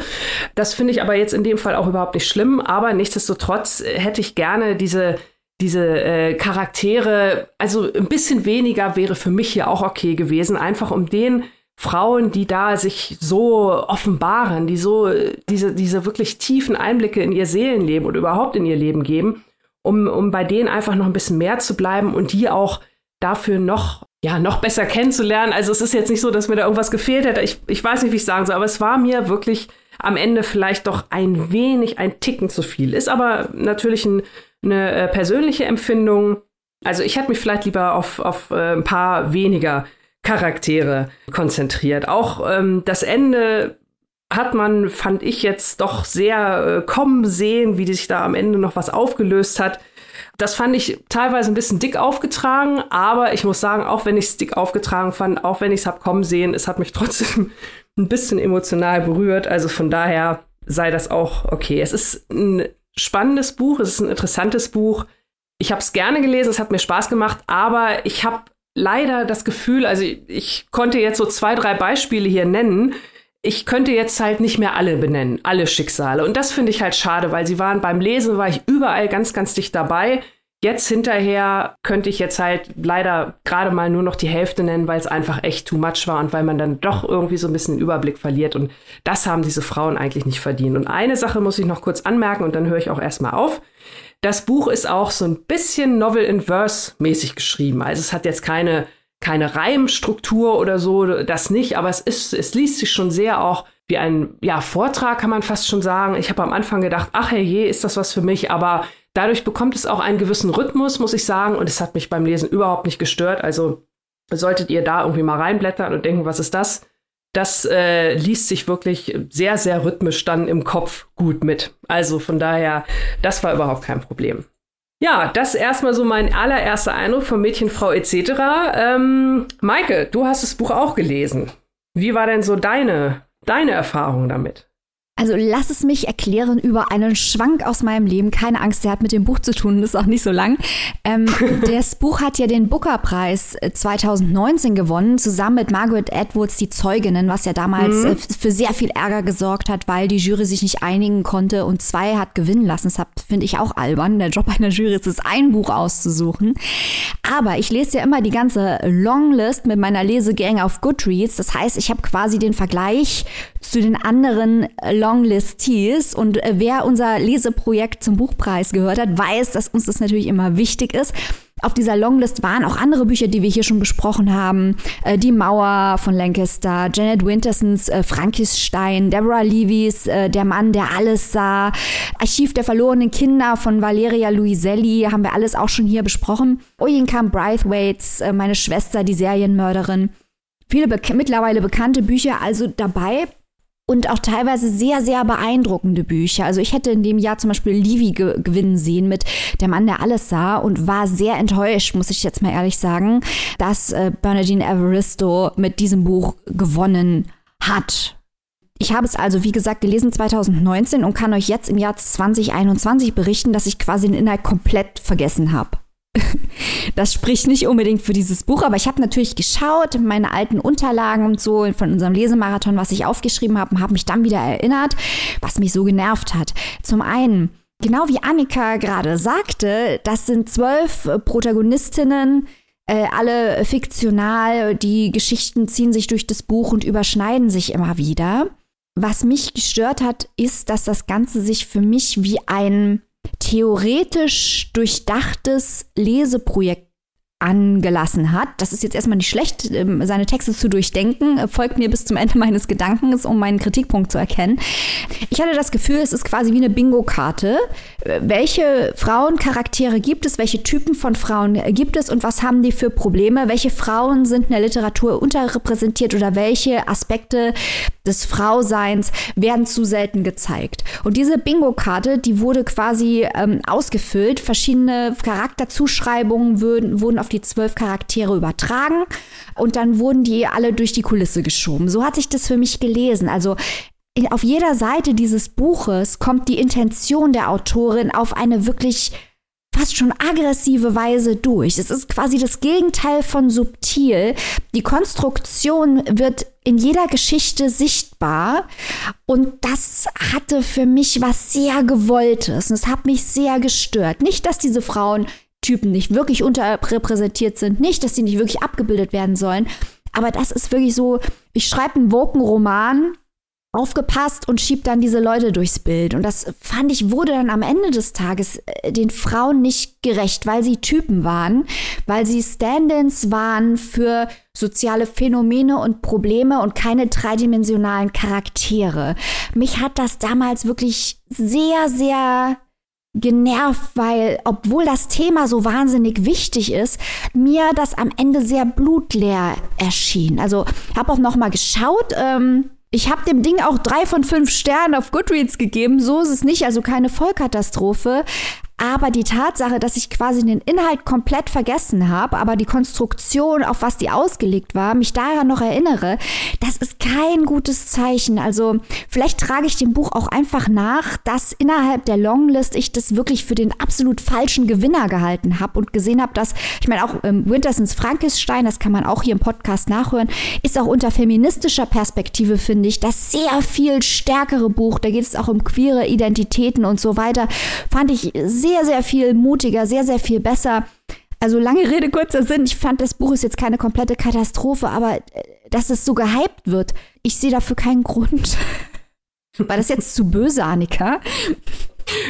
S2: Das finde ich aber jetzt in dem Fall auch überhaupt nicht schlimm. Aber nichtsdestotrotz hätte ich gerne diese diese äh, Charaktere, also ein bisschen weniger wäre für mich hier auch okay gewesen, einfach um den Frauen, die da sich so offenbaren, die so diese, diese wirklich tiefen Einblicke in ihr Seelenleben und überhaupt in ihr Leben geben, um, um bei denen einfach noch ein bisschen mehr zu bleiben und die auch dafür noch, ja, noch besser kennenzulernen. Also es ist jetzt nicht so, dass mir da irgendwas gefehlt hätte. Ich, ich weiß nicht, wie ich sagen soll, aber es war mir wirklich am Ende vielleicht doch ein wenig, ein Ticken zu viel. Ist aber natürlich ein, eine äh, persönliche Empfindung. Also ich hätte mich vielleicht lieber auf, auf äh, ein paar weniger Charaktere konzentriert. Auch ähm, das Ende hat man, fand ich jetzt doch sehr äh, kommen sehen, wie sich da am Ende noch was aufgelöst hat. Das fand ich teilweise ein bisschen dick aufgetragen, aber ich muss sagen, auch wenn ich es dick aufgetragen fand, auch wenn ich es habe kommen sehen, es hat mich *laughs* trotzdem ein bisschen emotional berührt. Also von daher sei das auch okay. Es ist ein spannendes Buch, es ist ein interessantes Buch. Ich habe es gerne gelesen, es hat mir Spaß gemacht, aber ich habe leider das Gefühl, also ich konnte jetzt so zwei, drei Beispiele hier nennen. ich könnte jetzt halt nicht mehr alle benennen, alle Schicksale. Und das finde ich halt schade, weil sie waren beim Lesen, war ich überall ganz, ganz dicht dabei. Jetzt hinterher könnte ich jetzt halt leider gerade mal nur noch die Hälfte nennen, weil es einfach echt too much war und weil man dann doch irgendwie so ein bisschen den Überblick verliert. Und das haben diese Frauen eigentlich nicht verdient. Und eine Sache muss ich noch kurz anmerken und dann höre ich auch erstmal auf. Das Buch ist auch so ein bisschen Novel in Verse mäßig geschrieben. Also es hat jetzt keine, keine Reimstruktur oder so, das nicht, aber es ist, es liest sich schon sehr auch wie ein, ja, Vortrag kann man fast schon sagen. Ich habe am Anfang gedacht, ach herrje, ist das was für mich, aber Dadurch bekommt es auch einen gewissen Rhythmus, muss ich sagen, und es hat mich beim Lesen überhaupt nicht gestört. Also solltet ihr da irgendwie mal reinblättern und denken, was ist das? Das äh, liest sich wirklich sehr, sehr rhythmisch dann im Kopf gut mit. Also von daher, das war überhaupt kein Problem. Ja, das erstmal so mein allererster Eindruck von Mädchen, Frau etc. Ähm, Maike, du hast das Buch auch gelesen. Wie war denn so deine, deine Erfahrung damit?
S3: Also lass es mich erklären über einen Schwank aus meinem Leben. Keine Angst, der hat mit dem Buch zu tun, das ist auch nicht so lang. Ähm, *laughs* das Buch hat ja den Booker-Preis 2019 äh, gewonnen, zusammen mit Margaret Edwards, die Zeuginnen, was ja damals mhm. Äh, für sehr viel Ärger gesorgt hat, weil die Jury sich nicht einigen konnte und zwei hat gewinnen lassen. Das finde ich auch albern. Der Job einer Jury ist es, ein Buch auszusuchen. Aber ich lese ja immer die ganze Longlist mit meiner Lesegang auf Goodreads. Das heißt, ich habe quasi den Vergleich zu den anderen Longlisties. Und äh, wer unser Leseprojekt zum Buchpreis gehört hat, weiß, dass uns das natürlich immer wichtig ist. Auf dieser Longlist waren auch andere Bücher, die wir hier schon besprochen haben. Äh, die Mauer von Lancaster, Janet Wintersons äh, Frankenstein, Deborah Levys äh, Der Mann, der alles sah, Archiv der verlorenen Kinder von Valeria Luiselli, haben wir alles auch schon hier besprochen. Oyinkam Braithwaites, äh, meine Schwester, die Serienmörderin. Viele be mittlerweile bekannte Bücher also dabei und auch teilweise sehr, sehr beeindruckende Bücher. Also ich hätte in dem Jahr zum Beispiel Livy ge gewinnen sehen mit Der Mann, der alles sah und war sehr enttäuscht, muss ich jetzt mal ehrlich sagen, dass äh, Bernardine Evaristo mit diesem Buch gewonnen hat. Ich habe es also, wie gesagt, gelesen 2019 und kann euch jetzt im Jahr 2021 berichten, dass ich quasi den Inhalt komplett vergessen habe. *laughs* Das spricht nicht unbedingt für dieses Buch, aber ich habe natürlich geschaut, meine alten Unterlagen und so von unserem Lesemarathon, was ich aufgeschrieben habe, und habe mich dann wieder erinnert, was mich so genervt hat. Zum einen, genau wie Annika gerade sagte, das sind zwölf Protagonistinnen, äh, alle fiktional, die Geschichten ziehen sich durch das Buch und überschneiden sich immer wieder. Was mich gestört hat, ist, dass das Ganze sich für mich wie ein theoretisch durchdachtes Leseprojekt angelassen hat. Das ist jetzt erstmal nicht schlecht, ähm, seine Texte zu durchdenken. Folgt mir bis zum Ende *laughs* meines Gedankens, um meinen Kritikpunkt zu erkennen. Ich hatte das Gefühl, es ist quasi wie eine Bingo-Karte. Welche Frauencharaktere gibt es? Welche Typen von Frauen gibt es? Und was haben die für Probleme? Welche Frauen sind in der Literatur unterrepräsentiert oder welche Aspekte des Frauseins werden zu selten gezeigt? Und diese Bingo-Karte, die wurde quasi ähm, ausgefüllt. Verschiedene Charakterzuschreibungen wurden, wurden auf die zwölf Charaktere übertragen und dann wurden die alle durch die Kulisse geschoben. So hat sich das für mich gelesen. Also auf jeder Seite dieses Buches kommt die Intention der Autorin auf eine wirklich fast schon aggressive Weise durch. Es ist quasi das Gegenteil von subtil. Die Konstruktion wird in jeder Geschichte sichtbar und das hatte für mich was sehr gewolltes und es hat mich sehr gestört. Nicht, dass diese Frauen Typen nicht wirklich unterrepräsentiert sind, nicht, dass sie nicht wirklich abgebildet werden sollen. Aber das ist wirklich so, ich schreibe einen Woken-Roman, aufgepasst und schiebt dann diese Leute durchs Bild. Und das fand ich, wurde dann am Ende des Tages äh, den Frauen nicht gerecht, weil sie Typen waren, weil sie Stand-ins waren für soziale Phänomene und Probleme und keine dreidimensionalen Charaktere. Mich hat das damals wirklich sehr, sehr genervt, weil obwohl das Thema so wahnsinnig wichtig ist, mir das am Ende sehr blutleer erschien. Also habe auch noch mal geschaut. Ähm, ich habe dem Ding auch drei von fünf Sternen auf Goodreads gegeben. So ist es nicht, also keine Vollkatastrophe. Aber die Tatsache, dass ich quasi den Inhalt komplett vergessen habe, aber die Konstruktion, auf was die ausgelegt war, mich daran noch erinnere, das ist kein gutes Zeichen. Also vielleicht trage ich dem Buch auch einfach nach, dass innerhalb der Longlist ich das wirklich für den absolut falschen Gewinner gehalten habe und gesehen habe, dass, ich meine, auch ähm, Wintersons Frankenstein, das kann man auch hier im Podcast nachhören, ist auch unter feministischer Perspektive, finde ich, das sehr viel stärkere Buch. Da geht es auch um queere Identitäten und so weiter. Fand ich sehr, sehr viel mutiger, sehr, sehr viel besser. Also lange Rede, kurzer Sinn. Ich fand, das Buch ist jetzt keine komplette Katastrophe, aber äh, dass es so gehypt wird, ich sehe dafür keinen Grund. *laughs* War das jetzt zu böse, Annika?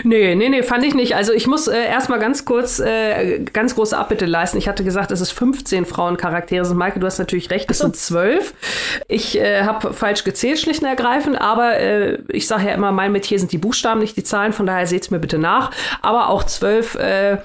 S2: Nee, nee, nee, fand ich nicht. Also ich muss äh, erstmal ganz kurz, äh, ganz große Abbitte leisten. Ich hatte gesagt, es ist 15 Frauencharaktere sind. Maike, du hast natürlich recht, es so. sind 12. Ich äh, habe falsch gezählt, schlicht und ergreifend, aber äh, ich sage ja immer, mein Metier sind die Buchstaben, nicht die Zahlen, von daher seht's mir bitte nach. Aber auch 12 äh,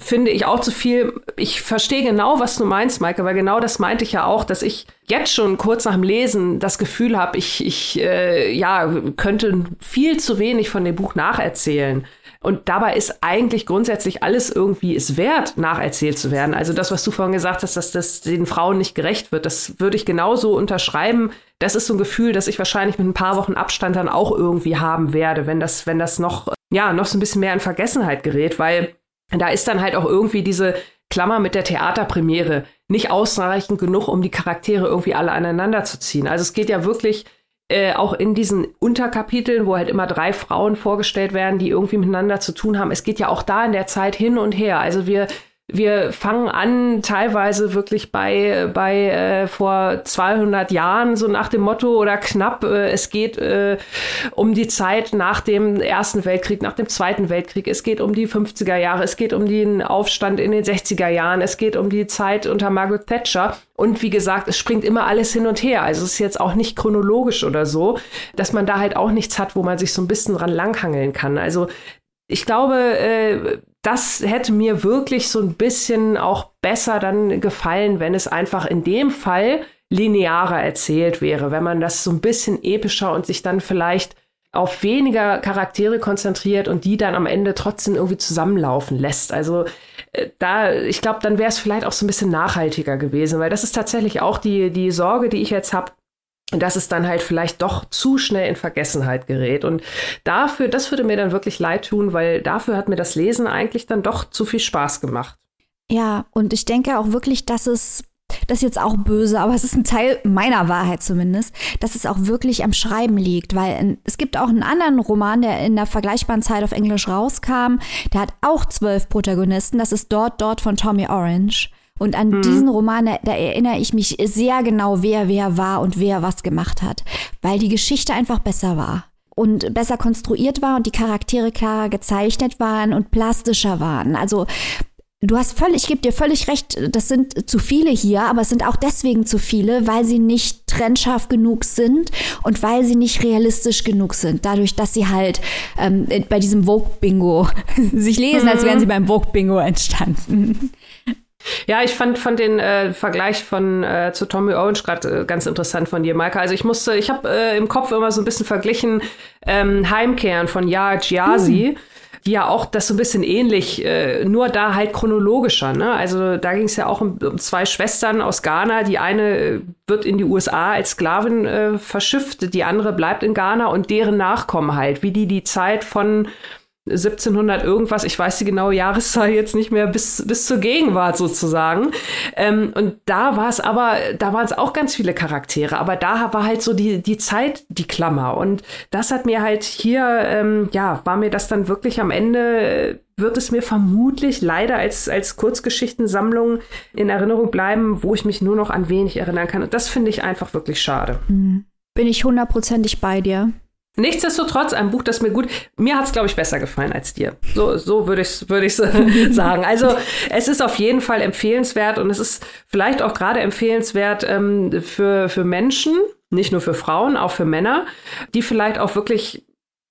S2: finde ich auch zu viel. Ich verstehe genau, was du meinst, Maike, weil genau das meinte ich ja auch, dass ich jetzt schon kurz nach dem Lesen das Gefühl habe, ich, ich äh, ja, könnte viel zu wenig von dem Buch nacherzählen. Und dabei ist eigentlich grundsätzlich alles irgendwie es wert, nacherzählt zu werden. Also das, was du vorhin gesagt hast, dass das den Frauen nicht gerecht wird, das würde ich genauso unterschreiben. Das ist so ein Gefühl, das ich wahrscheinlich mit ein paar Wochen Abstand dann auch irgendwie haben werde, wenn das, wenn das noch, ja, noch so ein bisschen mehr in Vergessenheit gerät, weil da ist dann halt auch irgendwie diese Klammer mit der Theaterpremiere nicht ausreichend genug, um die Charaktere irgendwie alle aneinander zu ziehen. Also es geht ja wirklich äh, auch in diesen Unterkapiteln, wo halt immer drei Frauen vorgestellt werden, die irgendwie miteinander zu tun haben. Es geht ja auch da in der Zeit hin und her. Also wir wir fangen an teilweise wirklich bei bei äh, vor 200 Jahren so nach dem Motto oder knapp äh, es geht äh, um die Zeit nach dem ersten Weltkrieg nach dem zweiten Weltkrieg. Es geht um die 50er Jahre. Es geht um den Aufstand in den 60er Jahren. Es geht um die Zeit unter Margaret Thatcher. Und wie gesagt es springt immer alles hin und her. Also es ist jetzt auch nicht chronologisch oder so dass man da halt auch nichts hat wo man sich so ein bisschen dran langhangeln kann. Also ich glaube, äh, das hätte mir wirklich so ein bisschen auch besser dann gefallen, wenn es einfach in dem Fall linearer erzählt wäre, wenn man das so ein bisschen epischer und sich dann vielleicht auf weniger Charaktere konzentriert und die dann am Ende trotzdem irgendwie zusammenlaufen lässt. Also äh, da, ich glaube, dann wäre es vielleicht auch so ein bisschen nachhaltiger gewesen, weil das ist tatsächlich auch die, die Sorge, die ich jetzt habe, dass es dann halt vielleicht doch zu schnell in Vergessenheit gerät. Und dafür, das würde mir dann wirklich leid tun, weil dafür hat mir das Lesen eigentlich dann doch zu viel Spaß gemacht.
S3: Ja, und ich denke auch wirklich, dass es, das ist jetzt auch böse, aber es ist ein Teil meiner Wahrheit zumindest, dass es auch wirklich am Schreiben liegt, weil es gibt auch einen anderen Roman, der in der vergleichbaren Zeit auf Englisch rauskam, der hat auch zwölf Protagonisten, das ist dort, dort von Tommy Orange. Und an mhm. diesen Roman, da erinnere ich mich sehr genau, wer wer war und wer was gemacht hat, weil die Geschichte einfach besser war und besser konstruiert war und die Charaktere klarer gezeichnet waren und plastischer waren. Also Du hast völlig, ich gebe dir völlig recht, das sind zu viele hier, aber es sind auch deswegen zu viele, weil sie nicht trennscharf genug sind und weil sie nicht realistisch genug sind. Dadurch, dass sie halt ähm, bei diesem Vogue-Bingo *laughs* sich lesen, mhm. als wären sie beim Vogue-Bingo entstanden.
S2: Ja, ich fand, fand den äh, Vergleich von äh, zu Tommy Orange gerade äh, ganz interessant von dir, Maika. Also ich musste, ich habe äh, im Kopf immer so ein bisschen verglichen ähm, Heimkehren von Yara Giasi. Hm die ja auch das so ein bisschen ähnlich, äh, nur da halt chronologischer. Ne? Also da ging es ja auch um, um, zwei Schwestern aus Ghana. Die eine äh, wird in die USA als Sklavin äh, verschifft, die andere bleibt in Ghana und deren Nachkommen halt, wie die die Zeit von 1700 irgendwas, ich weiß die genaue Jahreszahl jetzt nicht mehr, bis, bis zur Gegenwart sozusagen. Ähm, und da war es aber, da waren es auch ganz viele Charaktere, aber da war halt so die, die Zeit die Klammer. Und das hat mir halt hier, ähm, ja, war mir das dann wirklich am Ende, wird es mir vermutlich leider als, als Kurzgeschichtensammlung in Erinnerung bleiben, wo ich mich nur noch an wenig erinnern kann. Und das finde ich einfach wirklich schade.
S3: Mhm. Bin ich hundertprozentig bei dir.
S2: Nichtsdestotrotz ein Buch, das mir gut, mir hat es, glaube ich, besser gefallen als dir. So, so würde ich würd ich's *laughs* sagen. Also es ist auf jeden Fall empfehlenswert und es ist vielleicht auch gerade empfehlenswert ähm, für, für Menschen, nicht nur für Frauen, auch für Männer, die vielleicht auch wirklich,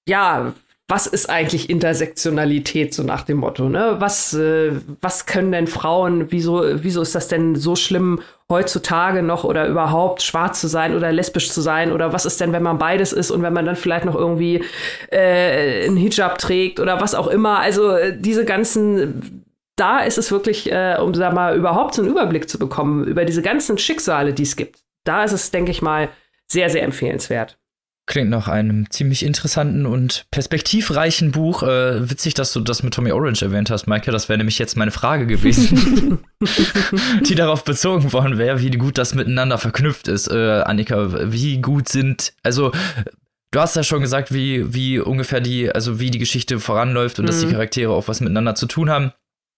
S2: ja, was ist eigentlich Intersektionalität, so nach dem Motto, ne? Was, äh, was können denn Frauen, wieso, wieso ist das denn so schlimm, heutzutage noch oder überhaupt schwarz zu sein oder lesbisch zu sein oder was ist denn, wenn man beides ist und wenn man dann vielleicht noch irgendwie äh, einen Hijab trägt oder was auch immer. Also äh, diese ganzen da ist es wirklich, äh, um sag mal, überhaupt so einen Überblick zu bekommen über diese ganzen Schicksale, die es gibt. Da ist es, denke ich mal, sehr, sehr empfehlenswert.
S1: Klingt nach einem ziemlich interessanten und perspektivreichen Buch. Äh, witzig, dass du das mit Tommy Orange erwähnt hast, Maike. Das wäre nämlich jetzt meine Frage gewesen, *laughs* *laughs* die darauf bezogen worden wäre, wie gut das miteinander verknüpft ist. Äh, Annika, wie gut sind, also Du hast ja schon gesagt, wie, wie ungefähr die, also wie die Geschichte voranläuft und mhm. dass die mhm. Charaktere auch was miteinander zu tun haben.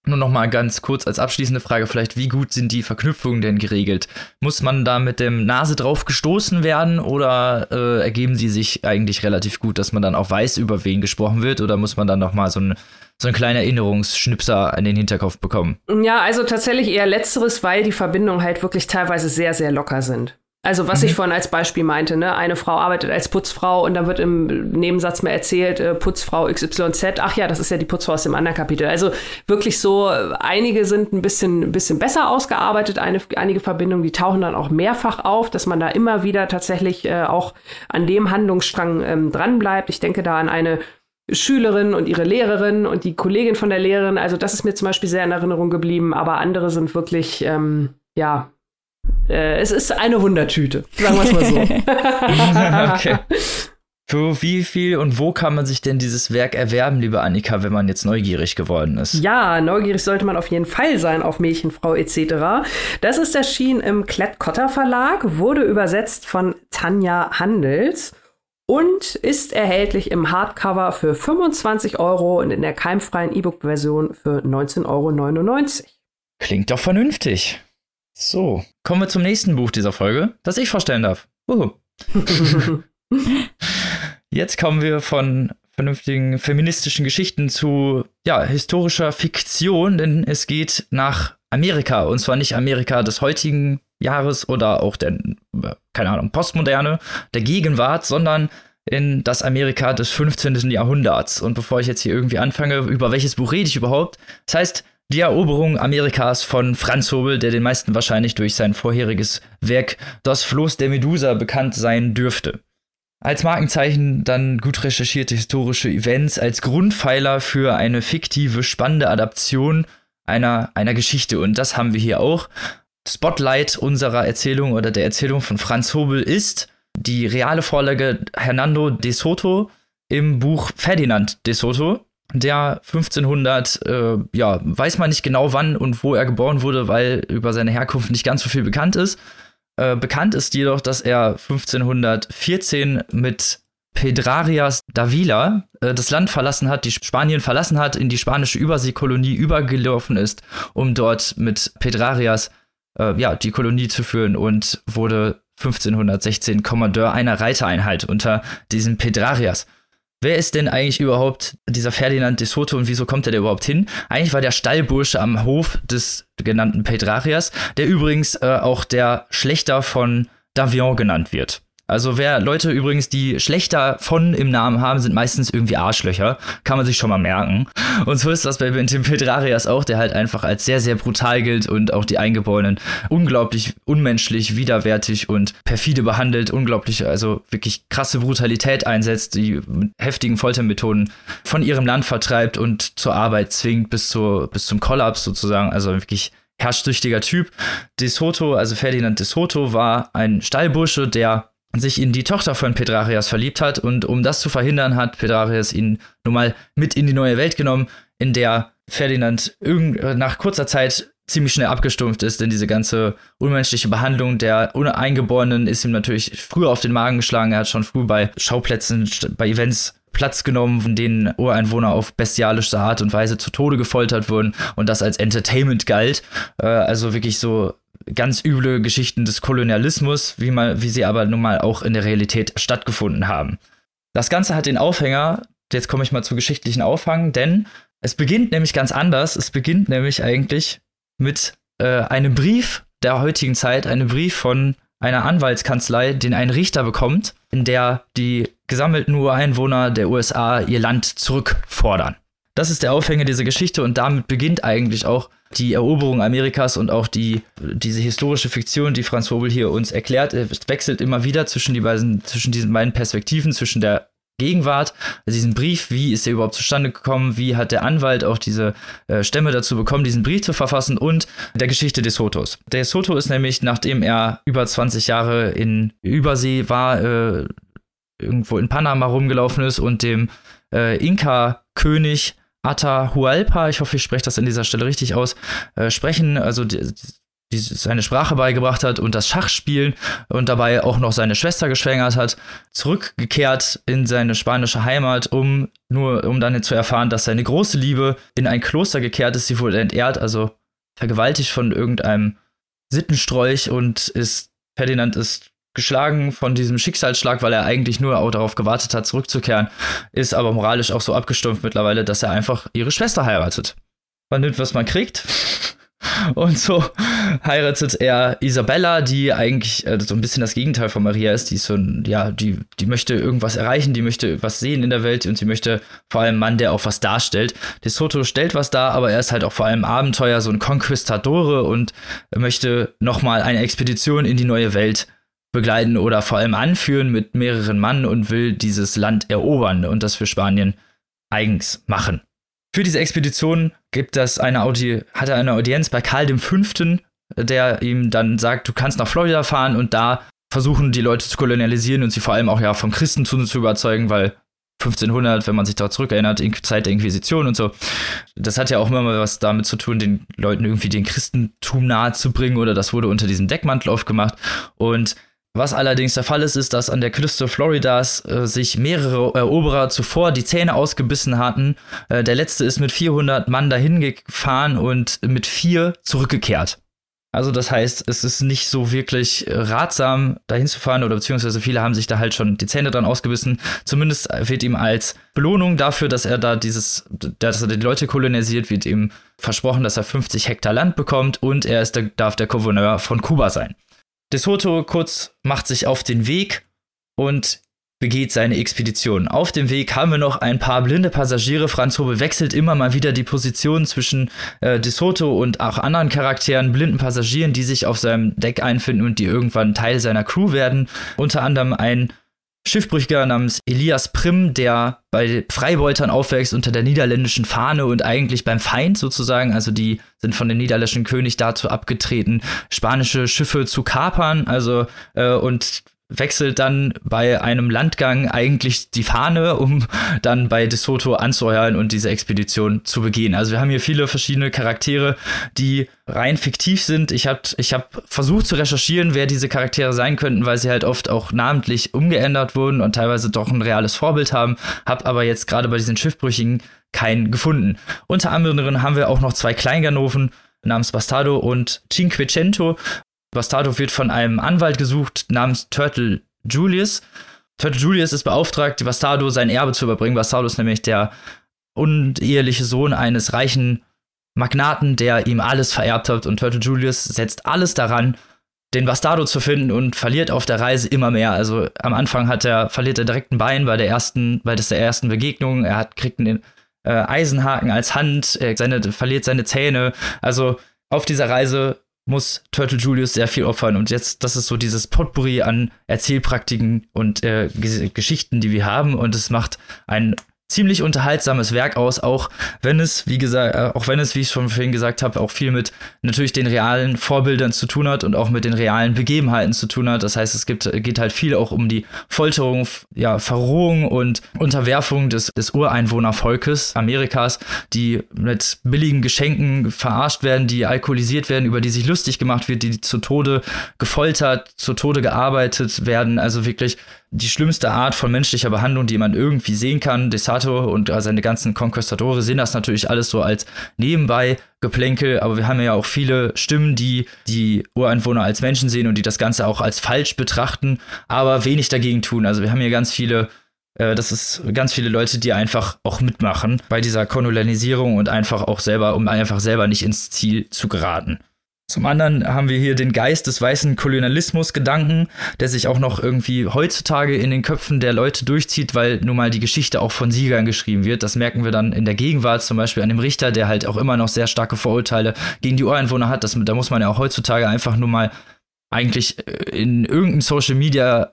S1: Nur noch mal ganz kurz als abschließende Frage vielleicht, wie gut sind die Verknüpfungen denn geregelt? Muss man da mit dem Nase drauf gestoßen werden oder äh, ergeben sie sich eigentlich relativ gut, dass man dann auch weiß, über wen gesprochen wird oder muss man dann noch mal so ein so ein kleiner Erinnerungsschnipser an den Hinterkopf bekommen?
S2: Ja, also tatsächlich eher letzteres, weil die Verbindungen halt wirklich teilweise sehr, sehr locker sind. Also was mhm. ich vorhin als Beispiel meinte, ne, eine Frau arbeitet als Putzfrau und dann wird im Nebensatz mal erzählt, äh, Putzfrau XYZ, ach ja, das ist ja die Putzfrau aus dem anderen Kapitel. Also wirklich so, einige sind ein bisschen, ein bisschen besser ausgearbeitet, eine, einige Verbindungen, die tauchen dann auch mehrfach auf, dass man da immer wieder tatsächlich äh, auch an dem Handlungsstrang ähm, dranbleibt. Ich denke da an eine Schülerin und ihre Lehrerin und die Kollegin von der Lehrerin. Also das ist mir zum Beispiel sehr in Erinnerung geblieben, aber andere sind wirklich, ähm, ja, äh, es ist eine Wundertüte, sagen wir es mal so. *laughs*
S1: okay. Für wie viel und wo kann man sich denn dieses Werk erwerben, liebe Annika, wenn man jetzt neugierig geworden ist?
S2: Ja, neugierig sollte man auf jeden Fall sein auf Mädchenfrau etc. Das ist erschienen im Klett-Cotta Verlag, wurde übersetzt von Tanja Handels und ist erhältlich im Hardcover für 25 Euro und in der keimfreien E-Book-Version für 19,99 Euro.
S1: Klingt doch vernünftig. So, kommen wir zum nächsten Buch dieser Folge, das ich vorstellen darf. Uhu. *laughs* Jetzt kommen wir von vernünftigen feministischen Geschichten zu ja, historischer Fiktion, denn es geht nach Amerika und zwar nicht Amerika des heutigen Jahres oder auch der, keine Ahnung, Postmoderne, der Gegenwart, sondern in das Amerika des 15. Jahrhunderts. Und bevor ich jetzt hier irgendwie anfange, über welches Buch rede ich überhaupt? Das heißt, die Eroberung Amerikas von Franz Hobel, der den meisten wahrscheinlich durch sein vorheriges Werk Das Floß der Medusa bekannt sein dürfte. Als Markenzeichen dann gut recherchierte historische Events als Grundpfeiler für eine fiktive, spannende Adaption einer, einer Geschichte. Und das haben wir hier auch. Spotlight unserer Erzählung oder der Erzählung von Franz Hobel ist die reale Vorlage Hernando de Soto im Buch Ferdinand de Soto der 1500, äh, ja, weiß man nicht genau wann und wo er geboren wurde, weil über seine Herkunft nicht ganz so viel bekannt ist. Äh, bekannt ist jedoch, dass er 1514 mit Pedrarias Davila äh, das Land verlassen hat, die Spanien verlassen hat, in die spanische Überseekolonie übergelaufen ist, um dort mit Pedrarias äh, ja, die Kolonie zu führen und wurde 1516 Kommandeur einer Reitereinheit unter diesem Pedrarias. Wer ist denn eigentlich überhaupt dieser Ferdinand de Soto und wieso kommt er da überhaupt hin? Eigentlich war der Stallbursche am Hof des genannten Pedrarias, der übrigens äh, auch der Schlechter von Davion genannt wird. Also wer Leute übrigens, die schlechter von im Namen haben, sind meistens irgendwie Arschlöcher. Kann man sich schon mal merken. Und so ist das bei Bentin Pedrarias auch, der halt einfach als sehr, sehr brutal gilt und auch die Eingeborenen unglaublich unmenschlich, widerwärtig und perfide behandelt. Unglaublich, also wirklich krasse Brutalität einsetzt, die heftigen Foltermethoden von ihrem Land vertreibt und zur Arbeit zwingt bis, zur, bis zum Kollaps sozusagen. Also wirklich herrschsüchtiger Typ. De Soto, also Ferdinand de Soto, war ein Stallbursche, der sich in die Tochter von Pedrarias verliebt hat und um das zu verhindern, hat Pedrarias ihn nun mal mit in die neue Welt genommen, in der Ferdinand nach kurzer Zeit ziemlich schnell abgestumpft ist, denn diese ganze unmenschliche Behandlung der Uneingeborenen ist ihm natürlich früher auf den Magen geschlagen. Er hat schon früh bei Schauplätzen, bei Events Platz genommen, von denen Ureinwohner auf bestialische Art und Weise zu Tode gefoltert wurden und das als Entertainment galt. Äh, also wirklich so ganz üble Geschichten des Kolonialismus, wie, man, wie sie aber nun mal auch in der Realität stattgefunden haben. Das Ganze hat den Aufhänger, jetzt komme ich mal zu geschichtlichen Aufhang, denn es beginnt nämlich ganz anders. Es beginnt nämlich eigentlich mit äh, einem Brief der heutigen Zeit, einem Brief von einer Anwaltskanzlei, den ein Richter bekommt in der die gesammelten Ureinwohner der USA ihr Land zurückfordern. Das ist der Aufhänger dieser Geschichte und damit beginnt eigentlich auch die Eroberung Amerikas und auch die, diese historische Fiktion, die Franz Hobel hier uns erklärt. Es wechselt immer wieder zwischen, die beiden, zwischen diesen beiden Perspektiven, zwischen der Gegenwart, also diesen Brief, wie ist er überhaupt zustande gekommen, wie hat der Anwalt auch diese äh, Stämme dazu bekommen, diesen Brief zu verfassen und der Geschichte des Sotos. Der Soto ist nämlich, nachdem er über 20 Jahre in Übersee war, äh, irgendwo in Panama rumgelaufen ist und dem äh, Inka-König Atahualpa, ich hoffe, ich spreche das an dieser Stelle richtig aus, äh, sprechen, also die, die seine Sprache beigebracht hat und das Schachspielen und dabei auch noch seine Schwester geschwängert hat, zurückgekehrt in seine spanische Heimat, um nur um dann zu erfahren, dass seine große Liebe in ein Kloster gekehrt ist. Sie wurde entehrt, also vergewaltigt von irgendeinem Sittenstrolch und ist Ferdinand ist geschlagen von diesem Schicksalsschlag, weil er eigentlich nur auch darauf gewartet hat, zurückzukehren, ist aber moralisch auch so abgestumpft mittlerweile, dass er einfach ihre Schwester heiratet. Man nimmt, was man kriegt. *laughs* Und so heiratet er Isabella, die eigentlich äh, so ein bisschen das Gegenteil von Maria ist. Die ist so ein, ja, die, die möchte irgendwas erreichen, die möchte was sehen in der Welt und sie möchte vor allem einen Mann, der auch was darstellt. De Soto stellt was dar, aber er ist halt auch vor allem Abenteuer, so ein Conquistadore und möchte nochmal eine Expedition in die neue Welt begleiten oder vor allem anführen mit mehreren Mann und will dieses Land erobern und das für Spanien eigens machen. Für diese Expedition gibt das eine Audi hat er eine Audienz bei Karl V., der ihm dann sagt, du kannst nach Florida fahren und da versuchen die Leute zu kolonialisieren und sie vor allem auch ja vom Christentum zu überzeugen, weil 1500, wenn man sich da zurückerinnert, Zeit der Inquisition und so. Das hat ja auch immer mal was damit zu tun, den Leuten irgendwie den Christentum nahe zu bringen oder das wurde unter diesem Deckmantel aufgemacht und was allerdings der Fall ist, ist, dass an der Küste Floridas äh, sich mehrere Eroberer zuvor die Zähne ausgebissen hatten. Äh, der letzte ist mit 400 Mann dahin gefahren und mit vier zurückgekehrt. Also das heißt, es ist nicht so wirklich ratsam, dahin zu fahren oder beziehungsweise viele haben sich da halt schon die Zähne dran ausgebissen. Zumindest wird ihm als Belohnung dafür, dass er da dieses, dass er die Leute kolonisiert, wird ihm versprochen, dass er 50 Hektar Land bekommt und er ist der, darf der Gouverneur von Kuba sein. De Soto kurz macht sich auf den Weg und begeht seine Expedition. Auf dem Weg haben wir noch ein paar blinde Passagiere. Franz Hobel wechselt immer mal wieder die Position zwischen äh, De Soto und auch anderen Charakteren, blinden Passagieren, die sich auf seinem Deck einfinden und die irgendwann Teil seiner Crew werden. Unter anderem ein Schiffbrüchiger namens Elias Prim, der bei Freibeutern aufwächst unter der niederländischen Fahne und eigentlich beim Feind sozusagen. Also die sind von dem niederländischen König dazu abgetreten, spanische Schiffe zu kapern. Also äh, und wechselt dann bei einem Landgang eigentlich die Fahne, um dann bei De Soto anzuheuern und diese Expedition zu begehen. Also wir haben hier viele verschiedene Charaktere, die rein fiktiv sind. Ich habe ich hab versucht zu recherchieren, wer diese Charaktere sein könnten, weil sie halt oft auch namentlich umgeändert wurden und teilweise doch ein reales Vorbild haben. Hab aber jetzt gerade bei diesen Schiffbrüchigen keinen gefunden. Unter anderem haben wir auch noch zwei Kleinganoven namens Bastardo und Cinquecento, Bastardo wird von einem Anwalt gesucht namens Turtle Julius. Turtle Julius ist beauftragt, Bastardo sein Erbe zu überbringen. Bastardo ist nämlich der uneheliche Sohn eines reichen Magnaten, der ihm alles vererbt hat. Und Turtle Julius setzt alles daran, den Bastardo zu finden und verliert auf der Reise immer mehr. Also am Anfang hat er, verliert er direkt ein Bein bei der ersten, bei der ersten Begegnung. Er hat, kriegt einen äh, Eisenhaken als Hand, er seine, verliert seine Zähne. Also auf dieser Reise muss Turtle Julius sehr viel opfern. Und jetzt, das ist so dieses Potpourri an Erzählpraktiken und äh, Geschichten, die wir haben. Und es macht einen ziemlich unterhaltsames Werk aus, auch wenn es, wie gesagt, äh, auch wenn es, wie ich schon vorhin gesagt habe, auch viel mit natürlich den realen Vorbildern zu tun hat und auch mit den realen Begebenheiten zu tun hat. Das heißt, es gibt, geht halt viel auch um die Folterung, ja, Verrohung und Unterwerfung des, des Ureinwohnervolkes Amerikas, die mit billigen Geschenken verarscht werden, die alkoholisiert werden, über die sich lustig gemacht wird, die zu Tode gefoltert, zu Tode gearbeitet werden. Also wirklich die schlimmste Art von menschlicher Behandlung, die man irgendwie sehen kann. Desato und seine ganzen Conquistadore sehen das natürlich alles so als nebenbei Geplänkel, aber wir haben ja auch viele Stimmen, die die Ureinwohner als Menschen sehen und die das Ganze auch als falsch betrachten, aber wenig dagegen tun. Also wir haben hier ganz viele äh, das ist ganz viele Leute, die einfach auch mitmachen bei dieser Kolonialisierung und einfach auch selber, um einfach selber nicht ins Ziel zu geraten. Zum anderen haben wir hier den Geist des weißen Kolonialismus-Gedanken, der sich auch noch irgendwie heutzutage in den Köpfen der Leute durchzieht, weil nun mal die Geschichte auch von Siegern geschrieben wird. Das merken wir dann in der Gegenwart, zum Beispiel an dem Richter, der halt auch immer noch sehr starke Vorurteile gegen die Ureinwohner hat. Das, da muss man ja auch heutzutage einfach nur mal eigentlich äh, in irgendein Social Media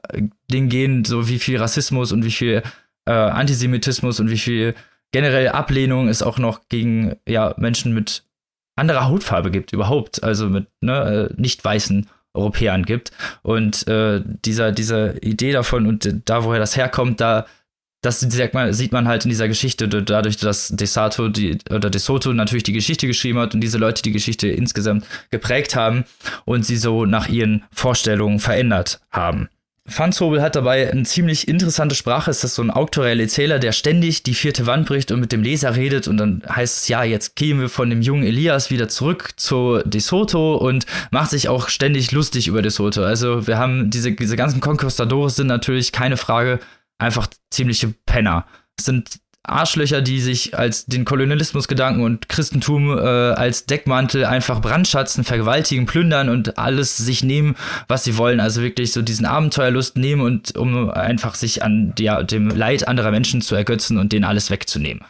S1: Ding gehen, so wie viel Rassismus und wie viel äh, Antisemitismus und wie viel generell Ablehnung es auch noch gegen ja, Menschen mit anderer Hautfarbe gibt, überhaupt, also mit ne, äh, nicht weißen Europäern gibt. Und äh, dieser, diese Idee davon und da, woher das herkommt, da das sieht man, sieht man halt in dieser Geschichte, dadurch, dass Desato die, oder De Soto natürlich die Geschichte geschrieben hat und diese Leute die Geschichte insgesamt geprägt haben und sie so nach ihren Vorstellungen verändert haben. Franz Hobel hat dabei eine ziemlich interessante Sprache. Es ist so ein auktoriell Erzähler, der ständig die vierte Wand bricht und mit dem Leser redet. Und dann heißt es, ja, jetzt gehen wir von dem jungen Elias wieder zurück zu De Soto und macht sich auch ständig lustig über De Soto. Also wir haben diese, diese ganzen Conquistadores sind natürlich keine Frage einfach ziemliche Penner. Es sind Arschlöcher, die sich als den Kolonialismusgedanken und Christentum äh, als Deckmantel einfach brandschatzen, vergewaltigen, plündern und alles sich nehmen, was sie wollen. Also wirklich so diesen Abenteuerlust nehmen und um einfach sich an ja, dem Leid anderer Menschen zu ergötzen und denen alles wegzunehmen.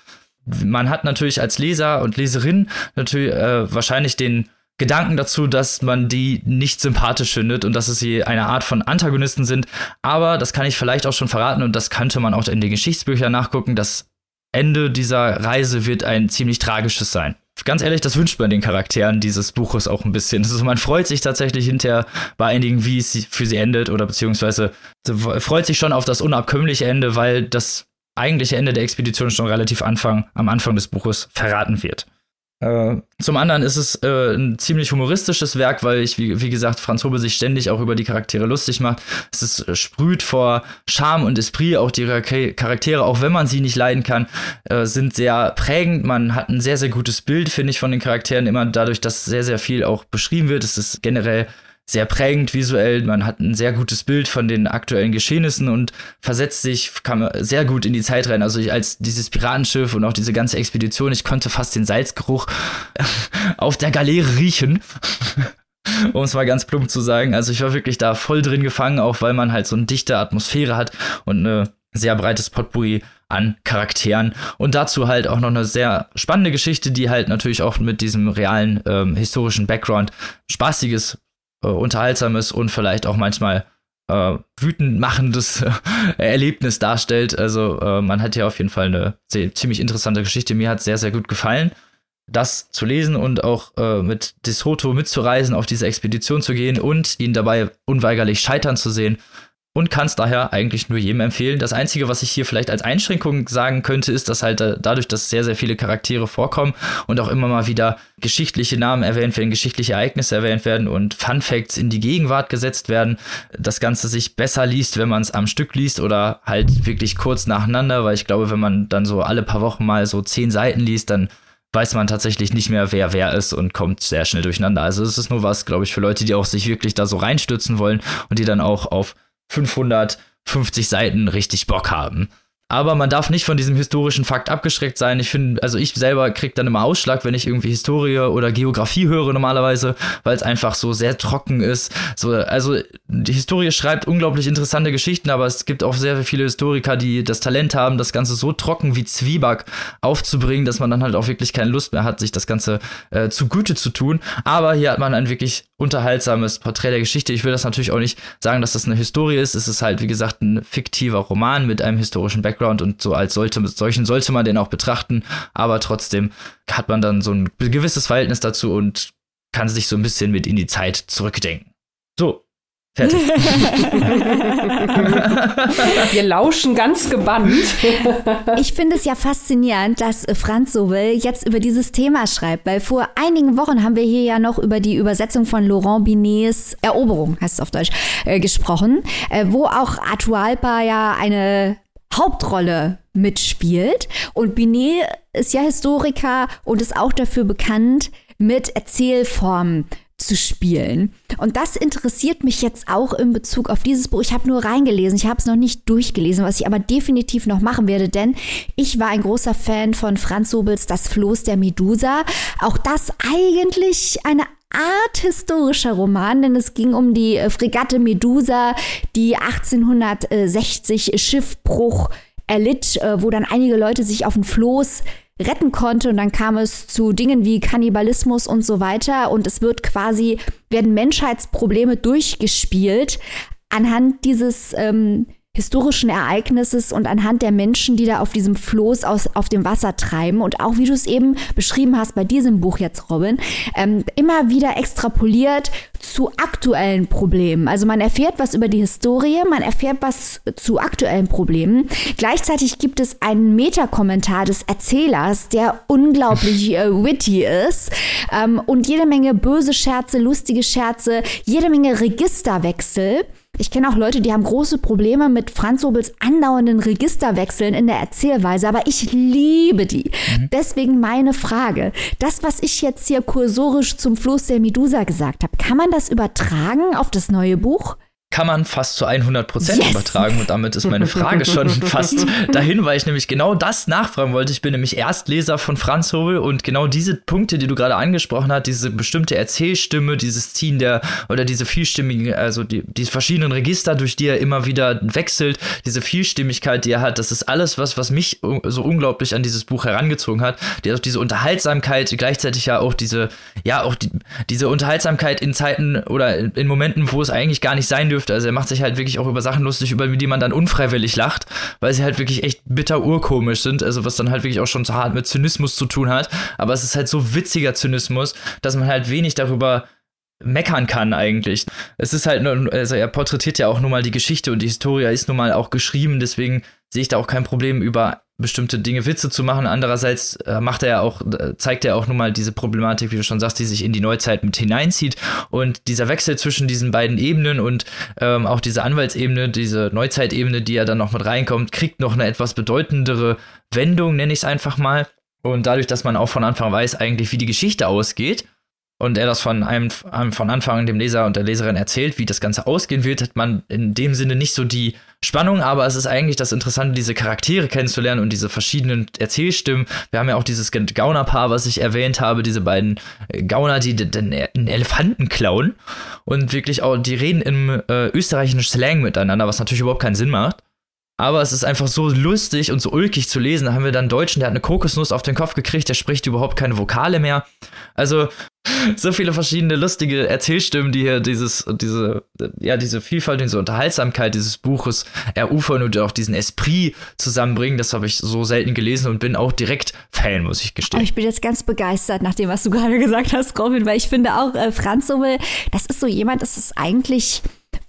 S1: Man hat natürlich als Leser und Leserin natürlich äh, wahrscheinlich den Gedanken dazu, dass man die nicht sympathisch findet und dass es sie eine Art von Antagonisten sind. Aber das kann ich vielleicht auch schon verraten und das könnte man auch in den Geschichtsbüchern nachgucken, dass Ende dieser Reise wird ein ziemlich tragisches sein. Ganz ehrlich, das wünscht man den Charakteren dieses Buches auch ein bisschen. Also man freut sich tatsächlich hinterher bei einigen, wie es für sie endet, oder beziehungsweise freut sich schon auf das unabkömmliche Ende, weil das eigentliche Ende der Expedition schon relativ Anfang, am Anfang des Buches verraten wird. Äh, zum anderen ist es äh, ein ziemlich humoristisches Werk, weil ich, wie, wie gesagt, Franz Hobel sich ständig auch über die Charaktere lustig macht. Es ist, äh, sprüht vor Charme und Esprit. Auch die Charaktere, auch wenn man sie nicht leiden kann, äh, sind sehr prägend. Man hat ein sehr, sehr gutes Bild, finde ich, von den Charakteren. Immer dadurch, dass sehr, sehr viel auch beschrieben wird. Es ist generell sehr prägend visuell. Man hat ein sehr gutes Bild von den aktuellen Geschehnissen und versetzt sich kann sehr gut in die Zeit rein. Also ich, als dieses Piratenschiff und auch diese ganze Expedition, ich konnte fast den Salzgeruch *laughs* auf der Galeere riechen. *laughs* um es mal ganz plump zu sagen. Also ich war wirklich da voll drin gefangen, auch weil man halt so eine dichte Atmosphäre hat und eine sehr breites Potpourri an Charakteren und dazu halt auch noch eine sehr spannende Geschichte, die halt natürlich auch mit diesem realen ähm, historischen Background spaßiges äh, unterhaltsames und vielleicht auch manchmal äh, wütend machendes *laughs* Erlebnis darstellt. Also äh, man hat hier auf jeden Fall eine sehr, ziemlich interessante Geschichte. Mir hat sehr, sehr gut gefallen, das zu lesen und auch äh, mit Desoto mitzureisen, auf diese Expedition zu gehen und ihn dabei unweigerlich scheitern zu sehen und kann es daher eigentlich nur jedem empfehlen. Das Einzige, was ich hier vielleicht als Einschränkung sagen könnte, ist, dass halt äh, dadurch, dass sehr, sehr viele Charaktere vorkommen und auch immer mal wieder geschichtliche Namen erwähnt werden, geschichtliche Ereignisse erwähnt werden und Fun Facts in die Gegenwart gesetzt werden, das Ganze sich besser liest, wenn man es am Stück liest oder halt wirklich kurz nacheinander, weil ich glaube, wenn man dann so alle paar Wochen mal so zehn Seiten liest, dann weiß man tatsächlich nicht mehr, wer wer ist und kommt sehr schnell durcheinander. Also es ist nur was, glaube ich, für Leute, die auch sich wirklich da so reinstürzen wollen und die dann auch auf 550 Seiten richtig Bock haben. Aber man darf nicht von diesem historischen Fakt abgeschreckt sein. Ich finde, also ich selber kriege dann immer Ausschlag, wenn ich irgendwie Historie oder Geografie höre normalerweise, weil es einfach so sehr trocken ist. So, also die Historie schreibt unglaublich interessante Geschichten, aber es gibt auch sehr viele Historiker, die das Talent haben, das Ganze so trocken wie Zwieback aufzubringen, dass man dann halt auch wirklich keine Lust mehr hat, sich das Ganze äh, zugute zu tun. Aber hier hat man ein wirklich unterhaltsames Porträt der Geschichte. Ich will das natürlich auch nicht sagen, dass das eine Historie ist. Es ist halt, wie gesagt, ein fiktiver Roman mit einem historischen Background. Und so als sollte, solchen sollte man den auch betrachten, aber trotzdem hat man dann so ein gewisses Verhältnis dazu und kann sich so ein bisschen mit in die Zeit zurückdenken. So, Fertig. *laughs*
S2: Wir lauschen ganz gebannt.
S3: Ich finde es ja faszinierend, dass Franz Sobel jetzt über dieses Thema schreibt, weil vor einigen Wochen haben wir hier ja noch über die Übersetzung von Laurent Binets Eroberung, heißt es auf Deutsch, äh, gesprochen, äh, wo auch Atualpa ja eine Hauptrolle mitspielt. Und Binet ist ja Historiker und ist auch dafür bekannt, mit Erzählformen zu spielen. Und das interessiert mich jetzt auch in Bezug auf dieses Buch. Ich habe nur reingelesen, ich habe es noch nicht durchgelesen, was ich aber definitiv noch machen werde, denn ich war ein großer Fan von Franz Sobels Das Floß der Medusa. Auch das eigentlich eine Art historischer Roman, denn es ging um die äh, Fregatte Medusa, die 1860 Schiffbruch erlitt, äh, wo dann einige Leute sich auf den Floß retten konnte. Und dann kam es zu Dingen wie Kannibalismus und so weiter. Und es wird quasi werden Menschheitsprobleme durchgespielt anhand dieses ähm, historischen Ereignisses und anhand der Menschen, die da auf diesem Floß aus, auf dem Wasser treiben. Und auch wie du es eben beschrieben hast bei diesem Buch jetzt, Robin, ähm, immer wieder extrapoliert zu aktuellen Problemen. Also man erfährt was über die Historie, man erfährt was zu aktuellen Problemen. Gleichzeitig gibt es einen Metakommentar des Erzählers, der unglaublich *laughs* äh, witty ist ähm, und jede Menge böse Scherze, lustige Scherze, jede Menge Registerwechsel. Ich kenne auch Leute, die haben große Probleme mit Franz Obels andauernden Registerwechseln in der Erzählweise, aber ich liebe die. Mhm. Deswegen meine Frage. Das, was ich jetzt hier kursorisch zum Floß der Medusa gesagt habe, kann man das übertragen auf das neue Buch?
S1: Kann man fast zu 100 Prozent yes. übertragen. Und damit ist meine Frage schon *laughs* fast dahin, weil ich nämlich genau das nachfragen wollte. Ich bin nämlich Erstleser von Franz Hobel und genau diese Punkte, die du gerade angesprochen hast, diese bestimmte Erzählstimme, dieses Ziehen der oder diese vielstimmigen, also die, die verschiedenen Register, durch die er immer wieder wechselt, diese Vielstimmigkeit, die er hat, das ist alles was, was mich so unglaublich an dieses Buch herangezogen hat. Die auch diese Unterhaltsamkeit, gleichzeitig ja auch diese, ja, auch die, diese Unterhaltsamkeit in Zeiten oder in Momenten, wo es eigentlich gar nicht sein dürfte dürfte. Also er macht sich halt wirklich auch über Sachen lustig, über die man dann unfreiwillig lacht, weil sie halt wirklich echt bitter urkomisch sind. Also was dann halt wirklich auch schon so hart mit Zynismus zu tun hat. Aber es ist halt so witziger Zynismus, dass man halt wenig darüber meckern kann eigentlich. Es ist halt, nur, also er porträtiert ja auch nun mal die Geschichte und die Historia ist nun mal auch geschrieben, deswegen sehe ich da auch kein Problem über bestimmte Dinge Witze zu machen. Andererseits äh, macht er ja auch, äh, zeigt er auch nun mal diese Problematik, wie du schon sagst, die sich in die Neuzeit mit hineinzieht. Und dieser Wechsel zwischen diesen beiden Ebenen und ähm, auch diese Anwaltsebene, diese Neuzeitebene, die ja dann noch mit reinkommt, kriegt noch eine etwas bedeutendere Wendung, nenne ich es einfach mal. Und dadurch, dass man auch von Anfang weiß eigentlich, wie die Geschichte ausgeht, und er das von einem, von Anfang an dem Leser und der Leserin erzählt, wie das Ganze ausgehen wird, hat man in dem Sinne nicht so die Spannung, aber es ist eigentlich das Interessante, diese Charaktere kennenzulernen und diese verschiedenen Erzählstimmen. Wir haben ja auch dieses Gaunerpaar, was ich erwähnt habe, diese beiden äh, Gauner, die den Elefanten klauen und wirklich auch, die reden im äh, österreichischen Slang miteinander, was natürlich überhaupt keinen Sinn macht. Aber es ist einfach so lustig und so ulkig zu lesen. Da haben wir dann einen Deutschen, der hat eine Kokosnuss auf den Kopf gekriegt, der spricht überhaupt keine Vokale mehr. Also *laughs* so viele verschiedene lustige Erzählstimmen, die hier dieses, diese, ja, diese Vielfalt, diese Unterhaltsamkeit dieses Buches erufern und auch diesen Esprit zusammenbringen. Das habe ich so selten gelesen und bin auch direkt Fan, muss ich gestehen.
S3: ich bin jetzt ganz begeistert nach dem, was du gerade gesagt hast, Robin, weil ich finde auch, äh, Franz Sommel, das ist so jemand, das ist eigentlich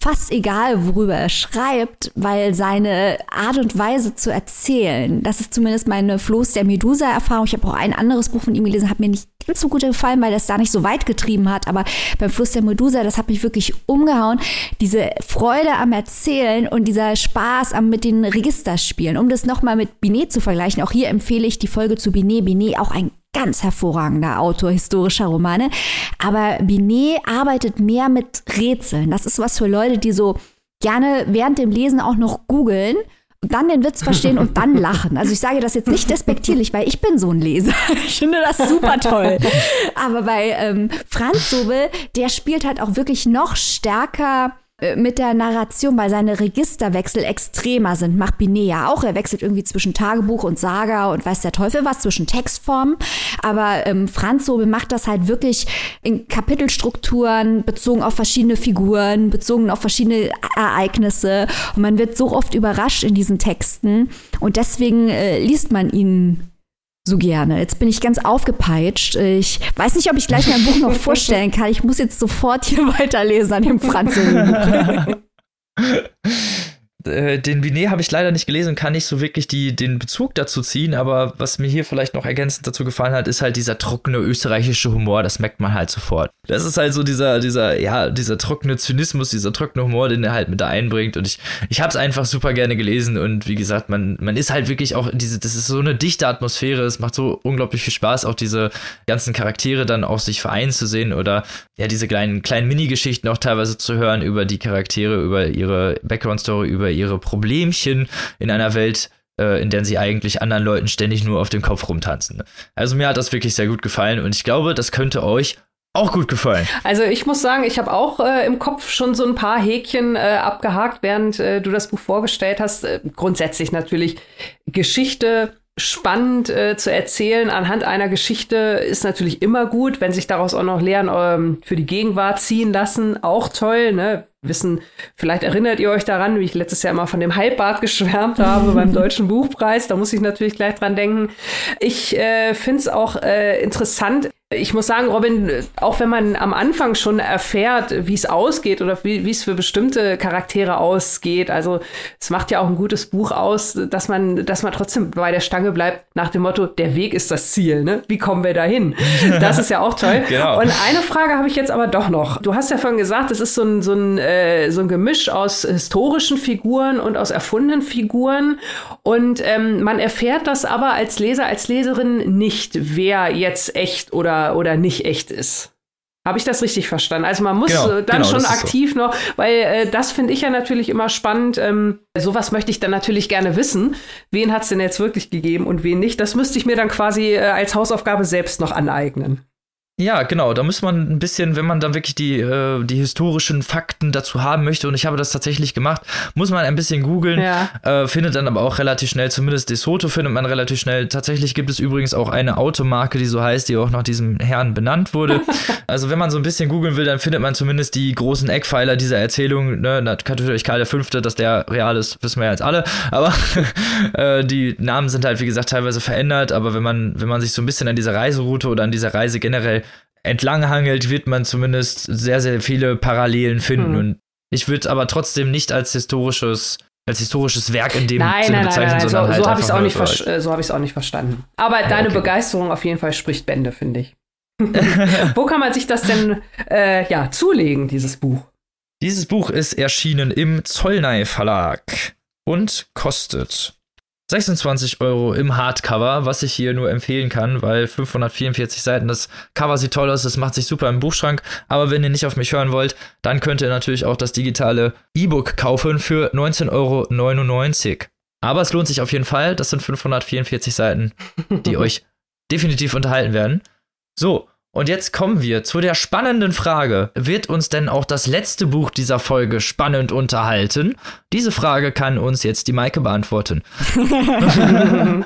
S3: fast egal, worüber er schreibt, weil seine Art und Weise zu erzählen, das ist zumindest meine Floß der Medusa-Erfahrung. Ich habe auch ein anderes Buch von ihm gelesen, hat mir nicht ganz so gut gefallen, weil es da nicht so weit getrieben hat. Aber beim Fluss der Medusa, das hat mich wirklich umgehauen. Diese Freude am Erzählen und dieser Spaß am mit den Registerspielen. Um das nochmal mit Binet zu vergleichen, auch hier empfehle ich die Folge zu Binet. Binet auch ein ganz hervorragender Autor historischer Romane. Aber Binet arbeitet mehr mit Rätseln. Das ist was für Leute, die so gerne während dem Lesen auch noch googeln dann den Witz verstehen und dann lachen. Also ich sage das jetzt nicht despektierlich, weil ich bin so ein Leser. *laughs* Ich finde das super toll. Aber bei ähm, Franz Sobel, der spielt halt auch wirklich noch stärker mit der Narration, weil seine Registerwechsel extremer sind, macht Binet ja auch. Er wechselt irgendwie zwischen Tagebuch und Saga und weiß der Teufel was, zwischen Textformen. Aber ähm, Franz Sobel macht das halt wirklich in Kapitelstrukturen, bezogen auf verschiedene Figuren, bezogen auf verschiedene Ereignisse. Und man wird so oft überrascht in diesen Texten. Und deswegen äh, liest man ihn so gerne. Jetzt bin ich ganz aufgepeitscht. Ich weiß nicht, ob ich gleich mein Buch noch *laughs* vorstellen kann. Ich muss jetzt sofort hier *laughs* weiterlesen an dem Franzosen. *laughs*
S1: äh, den Binet habe ich leider nicht gelesen und kann nicht so wirklich die, den Bezug dazu ziehen, aber was mir hier vielleicht noch ergänzend dazu gefallen hat, ist halt dieser trockene österreichische Humor, das merkt man halt sofort. Das ist halt so dieser, dieser, ja, dieser trockene Zynismus, dieser trockene Humor, den er halt mit da einbringt und ich, ich habe es einfach super gerne gelesen und wie gesagt, man, man ist halt wirklich auch diese, das ist so eine dichte Atmosphäre, es macht so unglaublich viel Spaß, auch diese ganzen Charaktere dann auch sich vereinen zu sehen oder ja, diese kleinen, kleinen Minigeschichten auch teilweise zu hören über die Charaktere, über ihre Background-Story, über ihre Problemchen in einer Welt, äh, in der sie eigentlich anderen Leuten ständig nur auf dem Kopf rumtanzen. Also mir hat das wirklich sehr gut gefallen und ich glaube, das könnte euch auch gut gefallen.
S2: Also ich muss sagen, ich habe auch äh, im Kopf schon so ein paar Häkchen äh, abgehakt, während äh, du das Buch vorgestellt hast. Äh, grundsätzlich natürlich Geschichte spannend äh, zu erzählen anhand einer Geschichte ist natürlich immer gut, wenn sich daraus auch noch Lehren ähm, für die Gegenwart ziehen lassen, auch toll, ne? Wissen, vielleicht erinnert ihr euch daran, wie ich letztes Jahr mal von dem Halbbart geschwärmt habe beim *laughs* Deutschen Buchpreis. Da muss ich natürlich gleich dran denken. Ich äh, finde es auch äh, interessant, ich muss sagen, Robin, auch wenn man am Anfang schon erfährt, wie es ausgeht oder wie es für bestimmte Charaktere ausgeht, also es macht ja auch ein gutes Buch aus, dass man, dass man trotzdem bei der Stange bleibt nach dem Motto, der Weg ist das Ziel, ne? Wie kommen wir dahin? Das ist ja auch toll. *laughs* genau. Und eine Frage habe ich jetzt aber doch noch. Du hast ja vorhin gesagt, es ist so ein, so ein, äh, so ein Gemisch aus historischen Figuren und aus erfundenen Figuren. Und ähm, man erfährt das aber als Leser, als Leserin nicht, wer jetzt echt oder oder, nicht echt ist. Habe ich das richtig verstanden? Also man muss genau, äh, dann genau, schon aktiv so. noch, weil äh, das finde ich ja natürlich immer spannend. Ähm, sowas möchte ich dann natürlich gerne wissen. Wen hat es denn jetzt wirklich gegeben und wen nicht? Das müsste ich mir dann quasi äh, als Hausaufgabe selbst noch aneignen.
S1: Ja, genau. Da muss man ein bisschen, wenn man dann wirklich die, äh, die historischen Fakten dazu haben möchte, und ich habe das tatsächlich gemacht, muss man ein bisschen googeln, ja. äh, findet dann aber auch relativ schnell, zumindest DeSoto findet man relativ schnell. Tatsächlich gibt es übrigens auch eine Automarke, die so heißt, die auch nach diesem Herrn benannt wurde. *laughs* also wenn man so ein bisschen googeln will, dann findet man zumindest die großen Eckpfeiler dieser Erzählung. Ne? Natürlich Karl V., dass der real ist, wissen wir ja jetzt alle. Aber *laughs* äh, die Namen sind halt, wie gesagt, teilweise verändert. Aber wenn man, wenn man sich so ein bisschen an dieser Reiseroute oder an dieser Reise generell entlanghangelt, wird man zumindest sehr, sehr viele Parallelen finden. Mhm. Und ich würde aber trotzdem nicht als historisches als historisches Werk in dem
S2: nein, Sinne nein, bezeichnen, nein, nein, sondern so, halt so habe ich es auch, nicht äh, so hab auch nicht verstanden. Aber ja, deine okay. Begeisterung auf jeden Fall spricht Bände, finde ich. *laughs* Wo kann man sich das denn äh, ja, zulegen, dieses Buch?
S1: Dieses Buch ist erschienen im Zollnei Verlag und kostet 26 Euro im Hardcover, was ich hier nur empfehlen kann, weil 544 Seiten, das Cover sieht toll aus, das macht sich super im Buchschrank. Aber wenn ihr nicht auf mich hören wollt, dann könnt ihr natürlich auch das digitale E-Book kaufen für 19,99 Euro. Aber es lohnt sich auf jeden Fall. Das sind 544 Seiten, die *laughs* euch definitiv unterhalten werden. So, und jetzt kommen wir zu der spannenden Frage. Wird uns denn auch das letzte Buch dieser Folge spannend unterhalten? Diese Frage kann uns jetzt die Maike beantworten. *laughs* *laughs*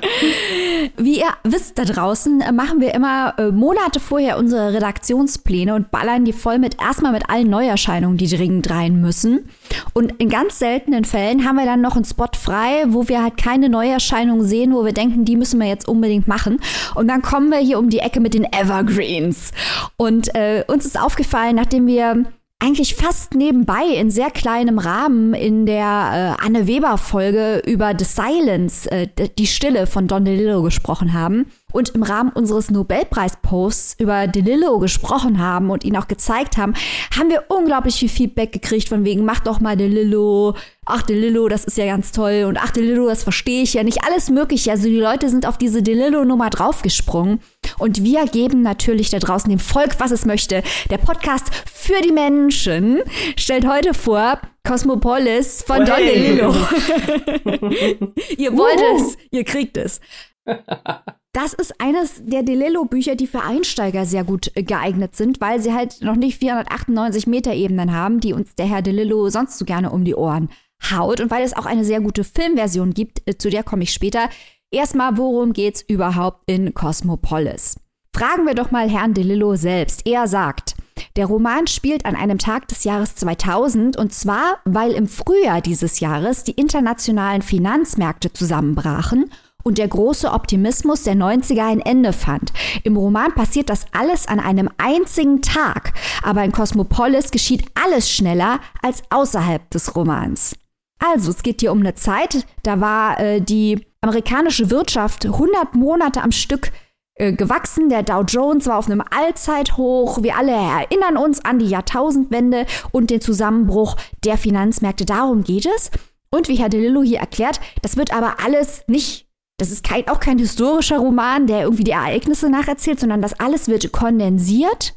S3: Wie ihr wisst da draußen, äh, machen wir immer äh, Monate vorher unsere Redaktionspläne und ballern die voll mit erstmal mit allen Neuerscheinungen, die dringend rein müssen. Und in ganz seltenen Fällen haben wir dann noch einen Spot frei, wo wir halt keine Neuerscheinungen sehen, wo wir denken, die müssen wir jetzt unbedingt machen. Und dann kommen wir hier um die Ecke mit den Evergreens. Und äh, uns ist aufgefallen, nachdem wir eigentlich fast nebenbei in sehr kleinem Rahmen in der äh, Anne Weber Folge über The Silence, äh, die Stille von Don DeLillo gesprochen haben und im Rahmen unseres Nobelpreis-Posts über DeLillo gesprochen haben und ihn auch gezeigt haben, haben wir unglaublich viel Feedback gekriegt von wegen, mach doch mal DeLillo, ach DeLillo, das ist ja ganz toll und ach DeLillo, das verstehe ich ja nicht, alles mögliche. Also die Leute sind auf diese DeLillo-Nummer draufgesprungen und wir geben natürlich da draußen dem Volk, was es möchte. Der Podcast für die Menschen stellt heute vor Cosmopolis von Don DeLillo. *laughs* *laughs* ihr wollt uh. es, ihr kriegt es. *laughs* Das ist eines der Delillo-Bücher, die für Einsteiger sehr gut äh, geeignet sind, weil sie halt noch nicht 498 Meter Ebenen haben, die uns der Herr Delillo sonst so gerne um die Ohren haut und weil es auch eine sehr gute Filmversion gibt, äh, zu der komme ich später. Erstmal, worum geht's überhaupt in Cosmopolis? Fragen wir doch mal Herrn DeLillo selbst. Er sagt, der Roman spielt an einem Tag des Jahres 2000 und zwar, weil im Frühjahr dieses Jahres die internationalen Finanzmärkte zusammenbrachen und der große Optimismus der 90er ein Ende fand. Im Roman passiert das alles an einem einzigen Tag, aber in Cosmopolis geschieht alles schneller als außerhalb des Romans. Also, es geht hier um eine Zeit, da war äh, die amerikanische Wirtschaft 100 Monate am Stück äh, gewachsen. Der Dow Jones war auf einem Allzeithoch. Wir alle erinnern uns an die Jahrtausendwende und den Zusammenbruch der Finanzmärkte. Darum geht es. Und wie Herr DeLillo hier erklärt, das wird aber alles nicht das ist kein, auch kein historischer Roman, der irgendwie die Ereignisse nacherzählt, sondern das alles wird kondensiert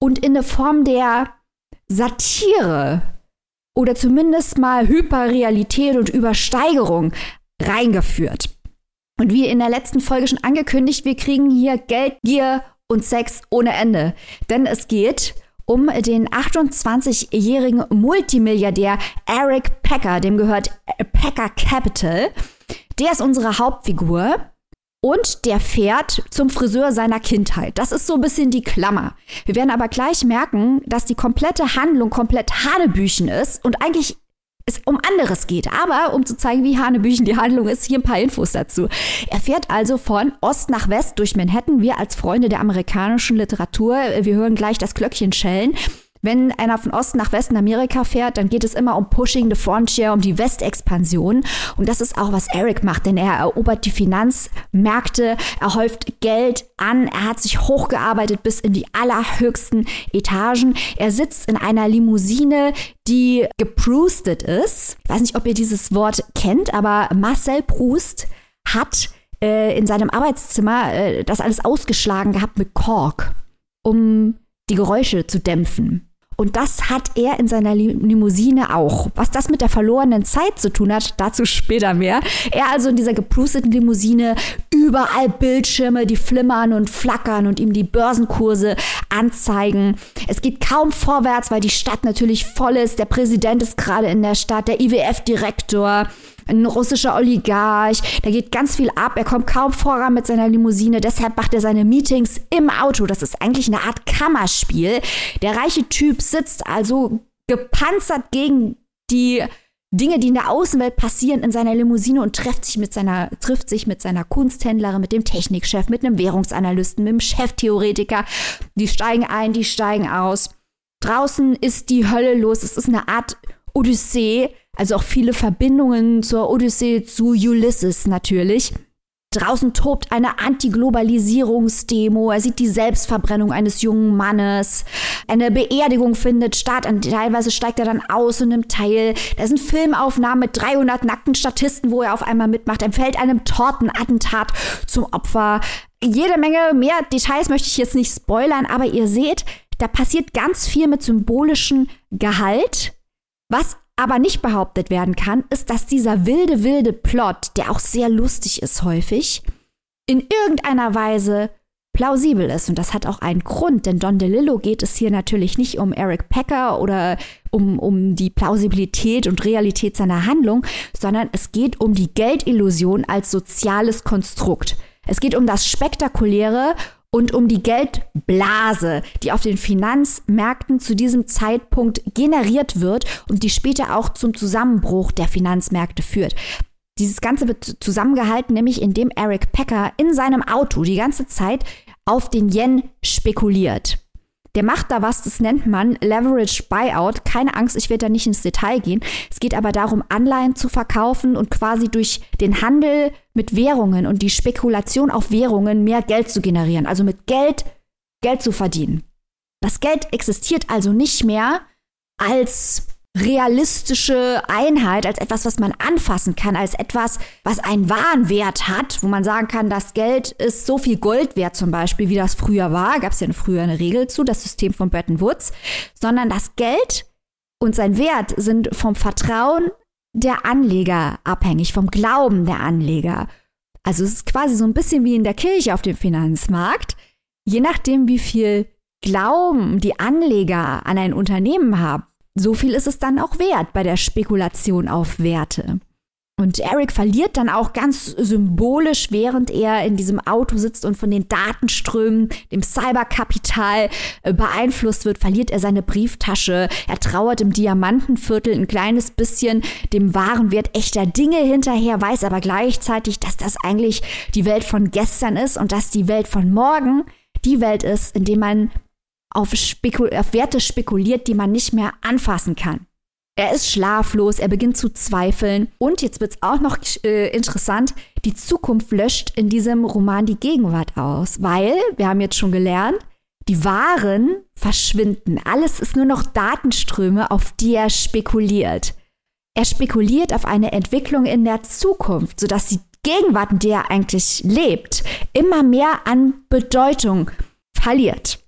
S3: und in eine Form der Satire oder zumindest mal Hyperrealität und Übersteigerung reingeführt. Und wie in der letzten Folge schon angekündigt, wir kriegen hier Geldgier und Sex ohne Ende. Denn es geht um den 28-jährigen Multimilliardär Eric Packer, dem gehört Packer Capital. Der ist unsere Hauptfigur. Und der fährt zum Friseur seiner Kindheit. Das ist so ein bisschen die Klammer. Wir werden aber gleich merken, dass die komplette Handlung komplett Hanebüchen ist und eigentlich es um anderes geht. Aber um zu zeigen, wie Hanebüchen die Handlung ist, hier ein paar Infos dazu. Er fährt also von Ost nach West durch Manhattan. Wir als Freunde der amerikanischen Literatur, wir hören gleich das Glöckchen schellen. Wenn einer von Osten nach Westen Amerika fährt, dann geht es immer um Pushing the Frontier, um die Westexpansion. Und das ist auch, was Eric macht, denn er erobert die Finanzmärkte, er häuft Geld an, er hat sich hochgearbeitet bis in die allerhöchsten Etagen. Er sitzt in einer Limousine, die geproustet ist. Ich weiß nicht, ob ihr dieses Wort kennt, aber Marcel Proust hat äh, in seinem Arbeitszimmer äh, das alles ausgeschlagen gehabt mit Kork, um die Geräusche zu dämpfen. Und das hat er in seiner Limousine auch. Was das mit der verlorenen Zeit zu tun hat, dazu später mehr. Er also in dieser geprusteten Limousine, überall Bildschirme, die flimmern und flackern und ihm die Börsenkurse anzeigen. Es geht kaum vorwärts, weil die Stadt natürlich voll ist. Der Präsident ist gerade in der Stadt, der IWF-Direktor ein russischer Oligarch, da geht ganz viel ab, er kommt kaum voran mit seiner Limousine, deshalb macht er seine Meetings im Auto. Das ist eigentlich eine Art Kammerspiel. Der reiche Typ sitzt also gepanzert gegen die Dinge, die in der Außenwelt passieren, in seiner Limousine und trifft sich mit seiner, trifft sich mit seiner Kunsthändlerin, mit dem Technikchef, mit einem Währungsanalysten, mit dem Cheftheoretiker. Die steigen ein, die steigen aus. Draußen ist die Hölle los. Es ist eine Art Odyssee. Also auch viele Verbindungen zur Odyssee zu Ulysses natürlich. Draußen tobt eine Antiglobalisierungsdemo. Er sieht die Selbstverbrennung eines jungen Mannes. Eine Beerdigung findet statt. Und teilweise steigt er dann aus und nimmt teil. Da sind Filmaufnahmen mit 300 nackten Statisten, wo er auf einmal mitmacht. Er fällt einem Tortenattentat zum Opfer. Jede Menge mehr Details möchte ich jetzt nicht spoilern, aber ihr seht, da passiert ganz viel mit symbolischem Gehalt, was aber nicht behauptet werden kann, ist, dass dieser wilde, wilde Plot, der auch sehr lustig ist häufig, in irgendeiner Weise plausibel ist. Und das hat auch einen Grund, denn Don DeLillo geht es hier natürlich nicht um Eric Packer oder um, um die Plausibilität und Realität seiner Handlung, sondern es geht um die Geldillusion als soziales Konstrukt. Es geht um das Spektakuläre und um die Geldblase, die auf den Finanzmärkten zu diesem Zeitpunkt generiert wird und die später auch zum Zusammenbruch der Finanzmärkte führt. Dieses Ganze wird zusammengehalten, nämlich indem Eric Packer in seinem Auto die ganze Zeit auf den Yen spekuliert. Der macht da was, das nennt man Leverage Buyout. Keine Angst, ich werde da nicht ins Detail gehen. Es geht aber darum, Anleihen zu verkaufen und quasi durch den Handel mit Währungen und die Spekulation auf Währungen mehr Geld zu generieren. Also mit Geld Geld zu verdienen. Das Geld existiert also nicht mehr als realistische Einheit, als etwas, was man anfassen kann, als etwas, was einen wahren Wert hat, wo man sagen kann, das Geld ist so viel Gold wert zum Beispiel, wie das früher war, gab es ja früher eine Regel zu, das System von Bretton Woods, sondern das Geld und sein Wert sind vom Vertrauen der Anleger abhängig, vom Glauben der Anleger. Also es ist quasi so ein bisschen wie in der Kirche auf dem Finanzmarkt. Je nachdem, wie viel Glauben die Anleger an ein Unternehmen haben, so viel ist es dann auch wert bei der Spekulation auf Werte. Und Eric verliert dann auch ganz symbolisch, während er in diesem Auto sitzt und von den Datenströmen, dem Cyberkapital äh, beeinflusst wird, verliert er seine Brieftasche. Er trauert im Diamantenviertel ein kleines bisschen dem wahren Wert echter Dinge hinterher, weiß aber gleichzeitig, dass das eigentlich die Welt von gestern ist und dass die Welt von morgen die Welt ist, in der man auf, Spekul auf Werte spekuliert, die man nicht mehr anfassen kann. Er ist schlaflos, er beginnt zu zweifeln und jetzt wird es auch noch äh, interessant, die Zukunft löscht in diesem Roman die Gegenwart aus, weil, wir haben jetzt schon gelernt, die Waren verschwinden. Alles ist nur noch Datenströme, auf die er spekuliert. Er spekuliert auf eine Entwicklung in der Zukunft, sodass die Gegenwart, in der er eigentlich lebt, immer mehr an Bedeutung verliert.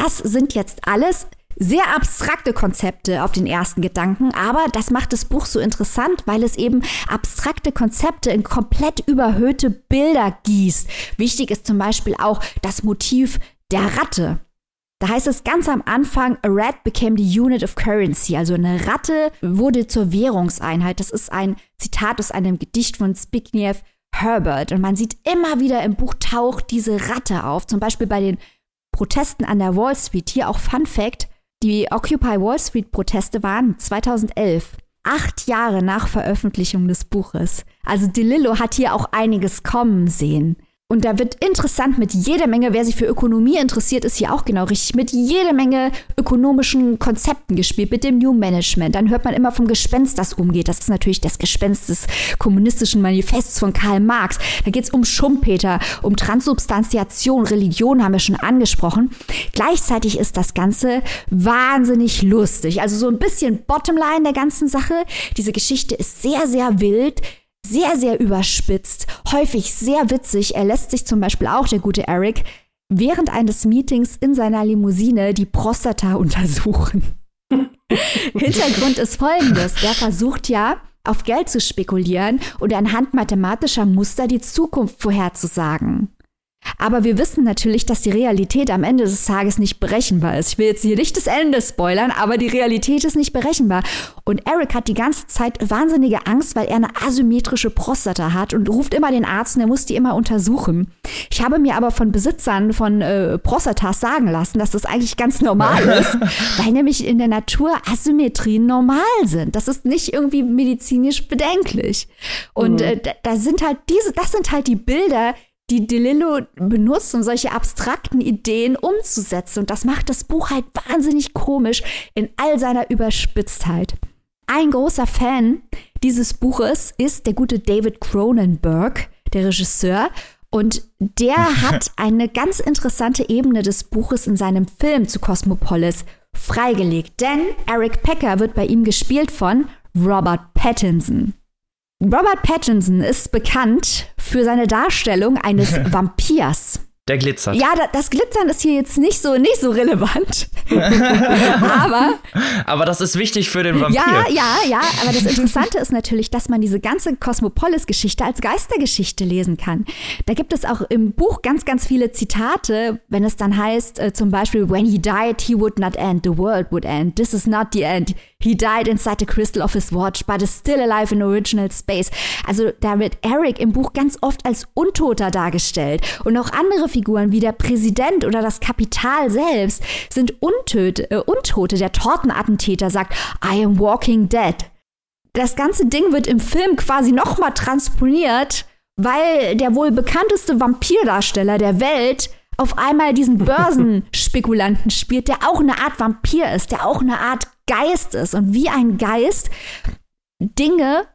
S3: Das sind jetzt alles sehr abstrakte Konzepte auf den ersten Gedanken, aber das macht das Buch so interessant, weil es eben abstrakte Konzepte in komplett überhöhte Bilder gießt. Wichtig ist zum Beispiel auch das Motiv der Ratte. Da heißt es ganz am Anfang, a rat became the unit of currency. Also eine Ratte wurde zur Währungseinheit. Das ist ein Zitat aus einem Gedicht von Zbigniew Herbert. Und man sieht immer wieder im Buch taucht diese Ratte auf. Zum Beispiel bei den Protesten an der Wall Street. Hier auch Fun Fact. Die Occupy Wall Street Proteste waren 2011. Acht Jahre nach Veröffentlichung des Buches. Also DeLillo hat hier auch einiges kommen sehen. Und da wird interessant mit jeder Menge, wer sich für Ökonomie interessiert, ist hier auch genau richtig, mit jeder Menge ökonomischen Konzepten gespielt, mit dem New Management. Dann hört man immer vom Gespenst, das umgeht. Das ist natürlich das Gespenst des kommunistischen Manifests von Karl Marx. Da geht es um Schumpeter, um Transubstantiation, Religion haben wir schon angesprochen. Gleichzeitig ist das Ganze wahnsinnig lustig. Also so ein bisschen Bottomline der ganzen Sache. Diese Geschichte ist sehr, sehr wild sehr, sehr überspitzt, häufig sehr witzig. Er lässt sich zum Beispiel auch, der gute Eric, während eines Meetings in seiner Limousine die Prostata untersuchen. *laughs* Hintergrund ist folgendes. Er versucht ja, auf Geld zu spekulieren und anhand mathematischer Muster die Zukunft vorherzusagen. Aber wir wissen natürlich, dass die Realität am Ende des Tages nicht berechenbar ist. Ich will jetzt hier nicht das Ende spoilern, aber die Realität ist nicht berechenbar. Und Eric hat die ganze Zeit wahnsinnige Angst, weil er eine asymmetrische Prostata hat und ruft immer den Arzt und er muss die immer untersuchen. Ich habe mir aber von Besitzern von äh, Prostatas sagen lassen, dass das eigentlich ganz normal *laughs* ist, weil nämlich in der Natur Asymmetrien normal sind. Das ist nicht irgendwie medizinisch bedenklich. Und mhm. äh, da sind halt diese, das sind halt die Bilder, die DeLillo benutzt, um solche abstrakten Ideen umzusetzen. Und das macht das Buch halt wahnsinnig komisch in all seiner Überspitztheit. Ein großer Fan dieses Buches ist der gute David Cronenberg, der Regisseur. Und der *laughs* hat eine ganz interessante Ebene des Buches in seinem Film zu Cosmopolis freigelegt. Denn Eric Pecker wird bei ihm gespielt von Robert Pattinson. Robert Pattinson ist bekannt für seine Darstellung eines *laughs* Vampirs.
S1: Der glitzert.
S3: Ja, das Glitzern ist hier jetzt nicht so, nicht so relevant. *laughs* aber.
S1: Aber das ist wichtig für den Vampir.
S3: Ja, ja, ja. Aber das Interessante ist natürlich, dass man diese ganze Cosmopolis-Geschichte als Geistergeschichte lesen kann. Da gibt es auch im Buch ganz, ganz viele Zitate, wenn es dann heißt, äh, zum Beispiel, when he died, he would not end, the world would end. This is not the end. He died inside the crystal of his watch, but is still alive in original space. Also da wird Eric im Buch ganz oft als Untoter dargestellt. Und auch andere Figuren wie der Präsident oder das Kapital selbst sind Untöte, äh, Untote. Der Tortenattentäter sagt, I am walking dead. Das ganze Ding wird im Film quasi nochmal transponiert, weil der wohl bekannteste Vampirdarsteller der Welt auf einmal diesen Börsenspekulanten spielt, der auch eine Art Vampir ist, der auch eine Art Geist ist. Und wie ein Geist Dinge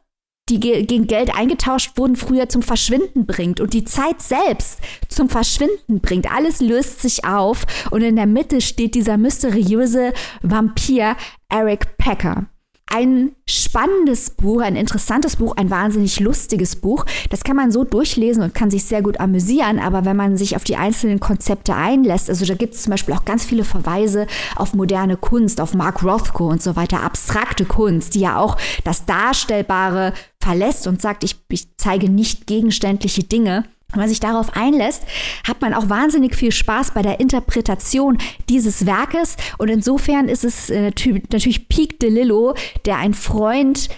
S3: die gegen Geld eingetauscht wurden, früher zum Verschwinden bringt und die Zeit selbst zum Verschwinden bringt. Alles löst sich auf und in der Mitte steht dieser mysteriöse Vampir Eric Packer ein spannendes Buch, ein interessantes Buch, ein wahnsinnig lustiges Buch. Das kann man so durchlesen und kann sich sehr gut amüsieren, aber wenn man sich auf die einzelnen Konzepte einlässt, also da gibt es zum Beispiel auch ganz viele Verweise auf moderne Kunst, auf Mark Rothko und so weiter, abstrakte Kunst, die ja auch das Darstellbare verlässt und sagt, ich, ich zeige nicht gegenständliche Dinge. Wenn man sich darauf einlässt, hat man auch wahnsinnig viel Spaß bei der Interpretation dieses Werkes. Und insofern ist es äh, natürlich Peak DeLillo, der ein Freund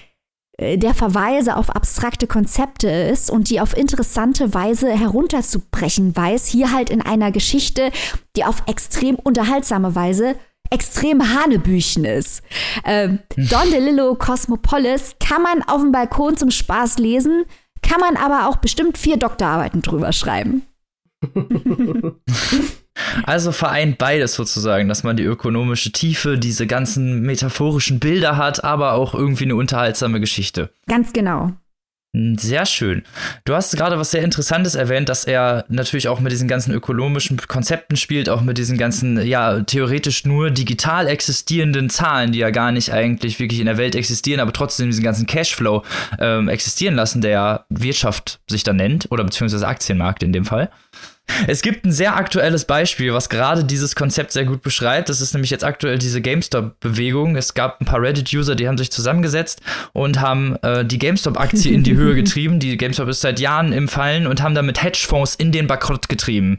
S3: äh, der Verweise auf abstrakte Konzepte ist und die auf interessante Weise herunterzubrechen weiß. Hier halt in einer Geschichte, die auf extrem unterhaltsame Weise extrem Hanebüchen ist. Ähm, Don DeLillo Cosmopolis kann man auf dem Balkon zum Spaß lesen kann man aber auch bestimmt vier Doktorarbeiten drüber schreiben. *laughs*
S1: Also vereint beides sozusagen, dass man die ökonomische Tiefe, diese ganzen metaphorischen Bilder hat, aber auch irgendwie eine unterhaltsame Geschichte.
S3: Ganz genau.
S1: Hm, sehr schön. Du hast gerade was sehr Interessantes erwähnt, dass er natürlich auch mit diesen ganzen ökonomischen Konzepten spielt, auch mit diesen ganzen, ja, theoretisch nur digital existierenden Zahlen, die ja gar nicht eigentlich wirklich in der Welt existieren, aber trotzdem diesen ganzen Cashflow ähm, existieren lassen, der Wirtschaft sich dann nennt, oder beziehungsweise Aktienmarkt in dem Fall. Es gibt ein sehr aktuelles Beispiel, was gerade dieses Konzept sehr gut beschreibt. Das ist nämlich jetzt aktuell diese GameStop-Bewegung. Es gab ein paar Reddit-User, die haben sich zusammengesetzt und haben äh, die GameStop-Aktie in die Höhe *laughs* getrieben. Die GameStop ist seit Jahren im Fallen und haben damit Hedgefonds in den Bankrott getrieben.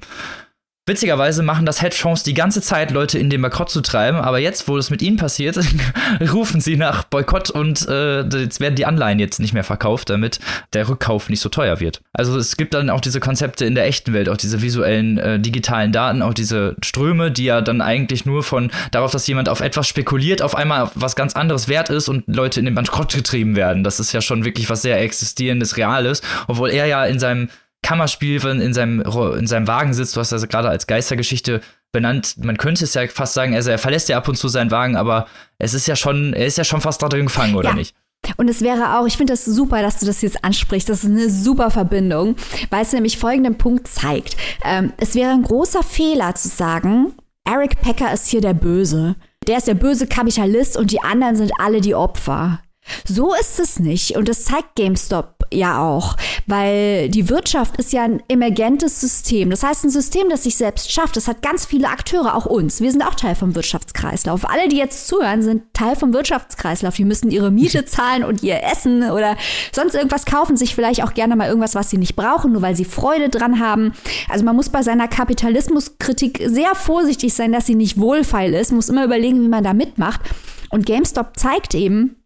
S1: Witzigerweise machen das Hedgefonds die ganze Zeit, Leute in den Boykott zu treiben, aber jetzt, wo das mit ihnen passiert, *laughs* rufen sie nach Boykott und äh, jetzt werden die Anleihen jetzt nicht mehr verkauft, damit der Rückkauf nicht so teuer wird. Also es gibt dann auch diese Konzepte in der echten Welt, auch diese visuellen äh, digitalen Daten, auch diese Ströme, die ja dann eigentlich nur von darauf, dass jemand auf etwas spekuliert, auf einmal was ganz anderes wert ist und Leute in den Bankrott getrieben werden. Das ist ja schon wirklich was sehr existierendes, reales, obwohl er ja in seinem Kammerspiel in seinem, in seinem Wagen sitzt. Du hast das gerade als Geistergeschichte benannt. Man könnte es ja fast sagen, also er verlässt ja ab und zu seinen Wagen, aber es ist ja schon, er ist ja schon fast da drin gefangen, oder ja. nicht?
S3: Und es wäre auch, ich finde das super, dass du das jetzt ansprichst. Das ist eine super Verbindung, weil es nämlich folgenden Punkt zeigt. Ähm, es wäre ein großer Fehler zu sagen, Eric Pecker ist hier der Böse. Der ist der böse Kapitalist und die anderen sind alle die Opfer. So ist es nicht. Und das zeigt GameStop ja auch, weil die Wirtschaft ist ja ein emergentes System. Das heißt, ein System, das sich selbst schafft. Das hat ganz viele Akteure, auch uns. Wir sind auch Teil vom Wirtschaftskreislauf. Alle, die jetzt zuhören, sind Teil vom Wirtschaftskreislauf. Die müssen ihre Miete *laughs* zahlen und ihr Essen oder sonst irgendwas kaufen, sich vielleicht auch gerne mal irgendwas, was sie nicht brauchen, nur weil sie Freude dran haben. Also man muss bei seiner Kapitalismuskritik sehr vorsichtig sein, dass sie nicht wohlfeil ist. Man muss immer überlegen, wie man da mitmacht. Und GameStop zeigt eben,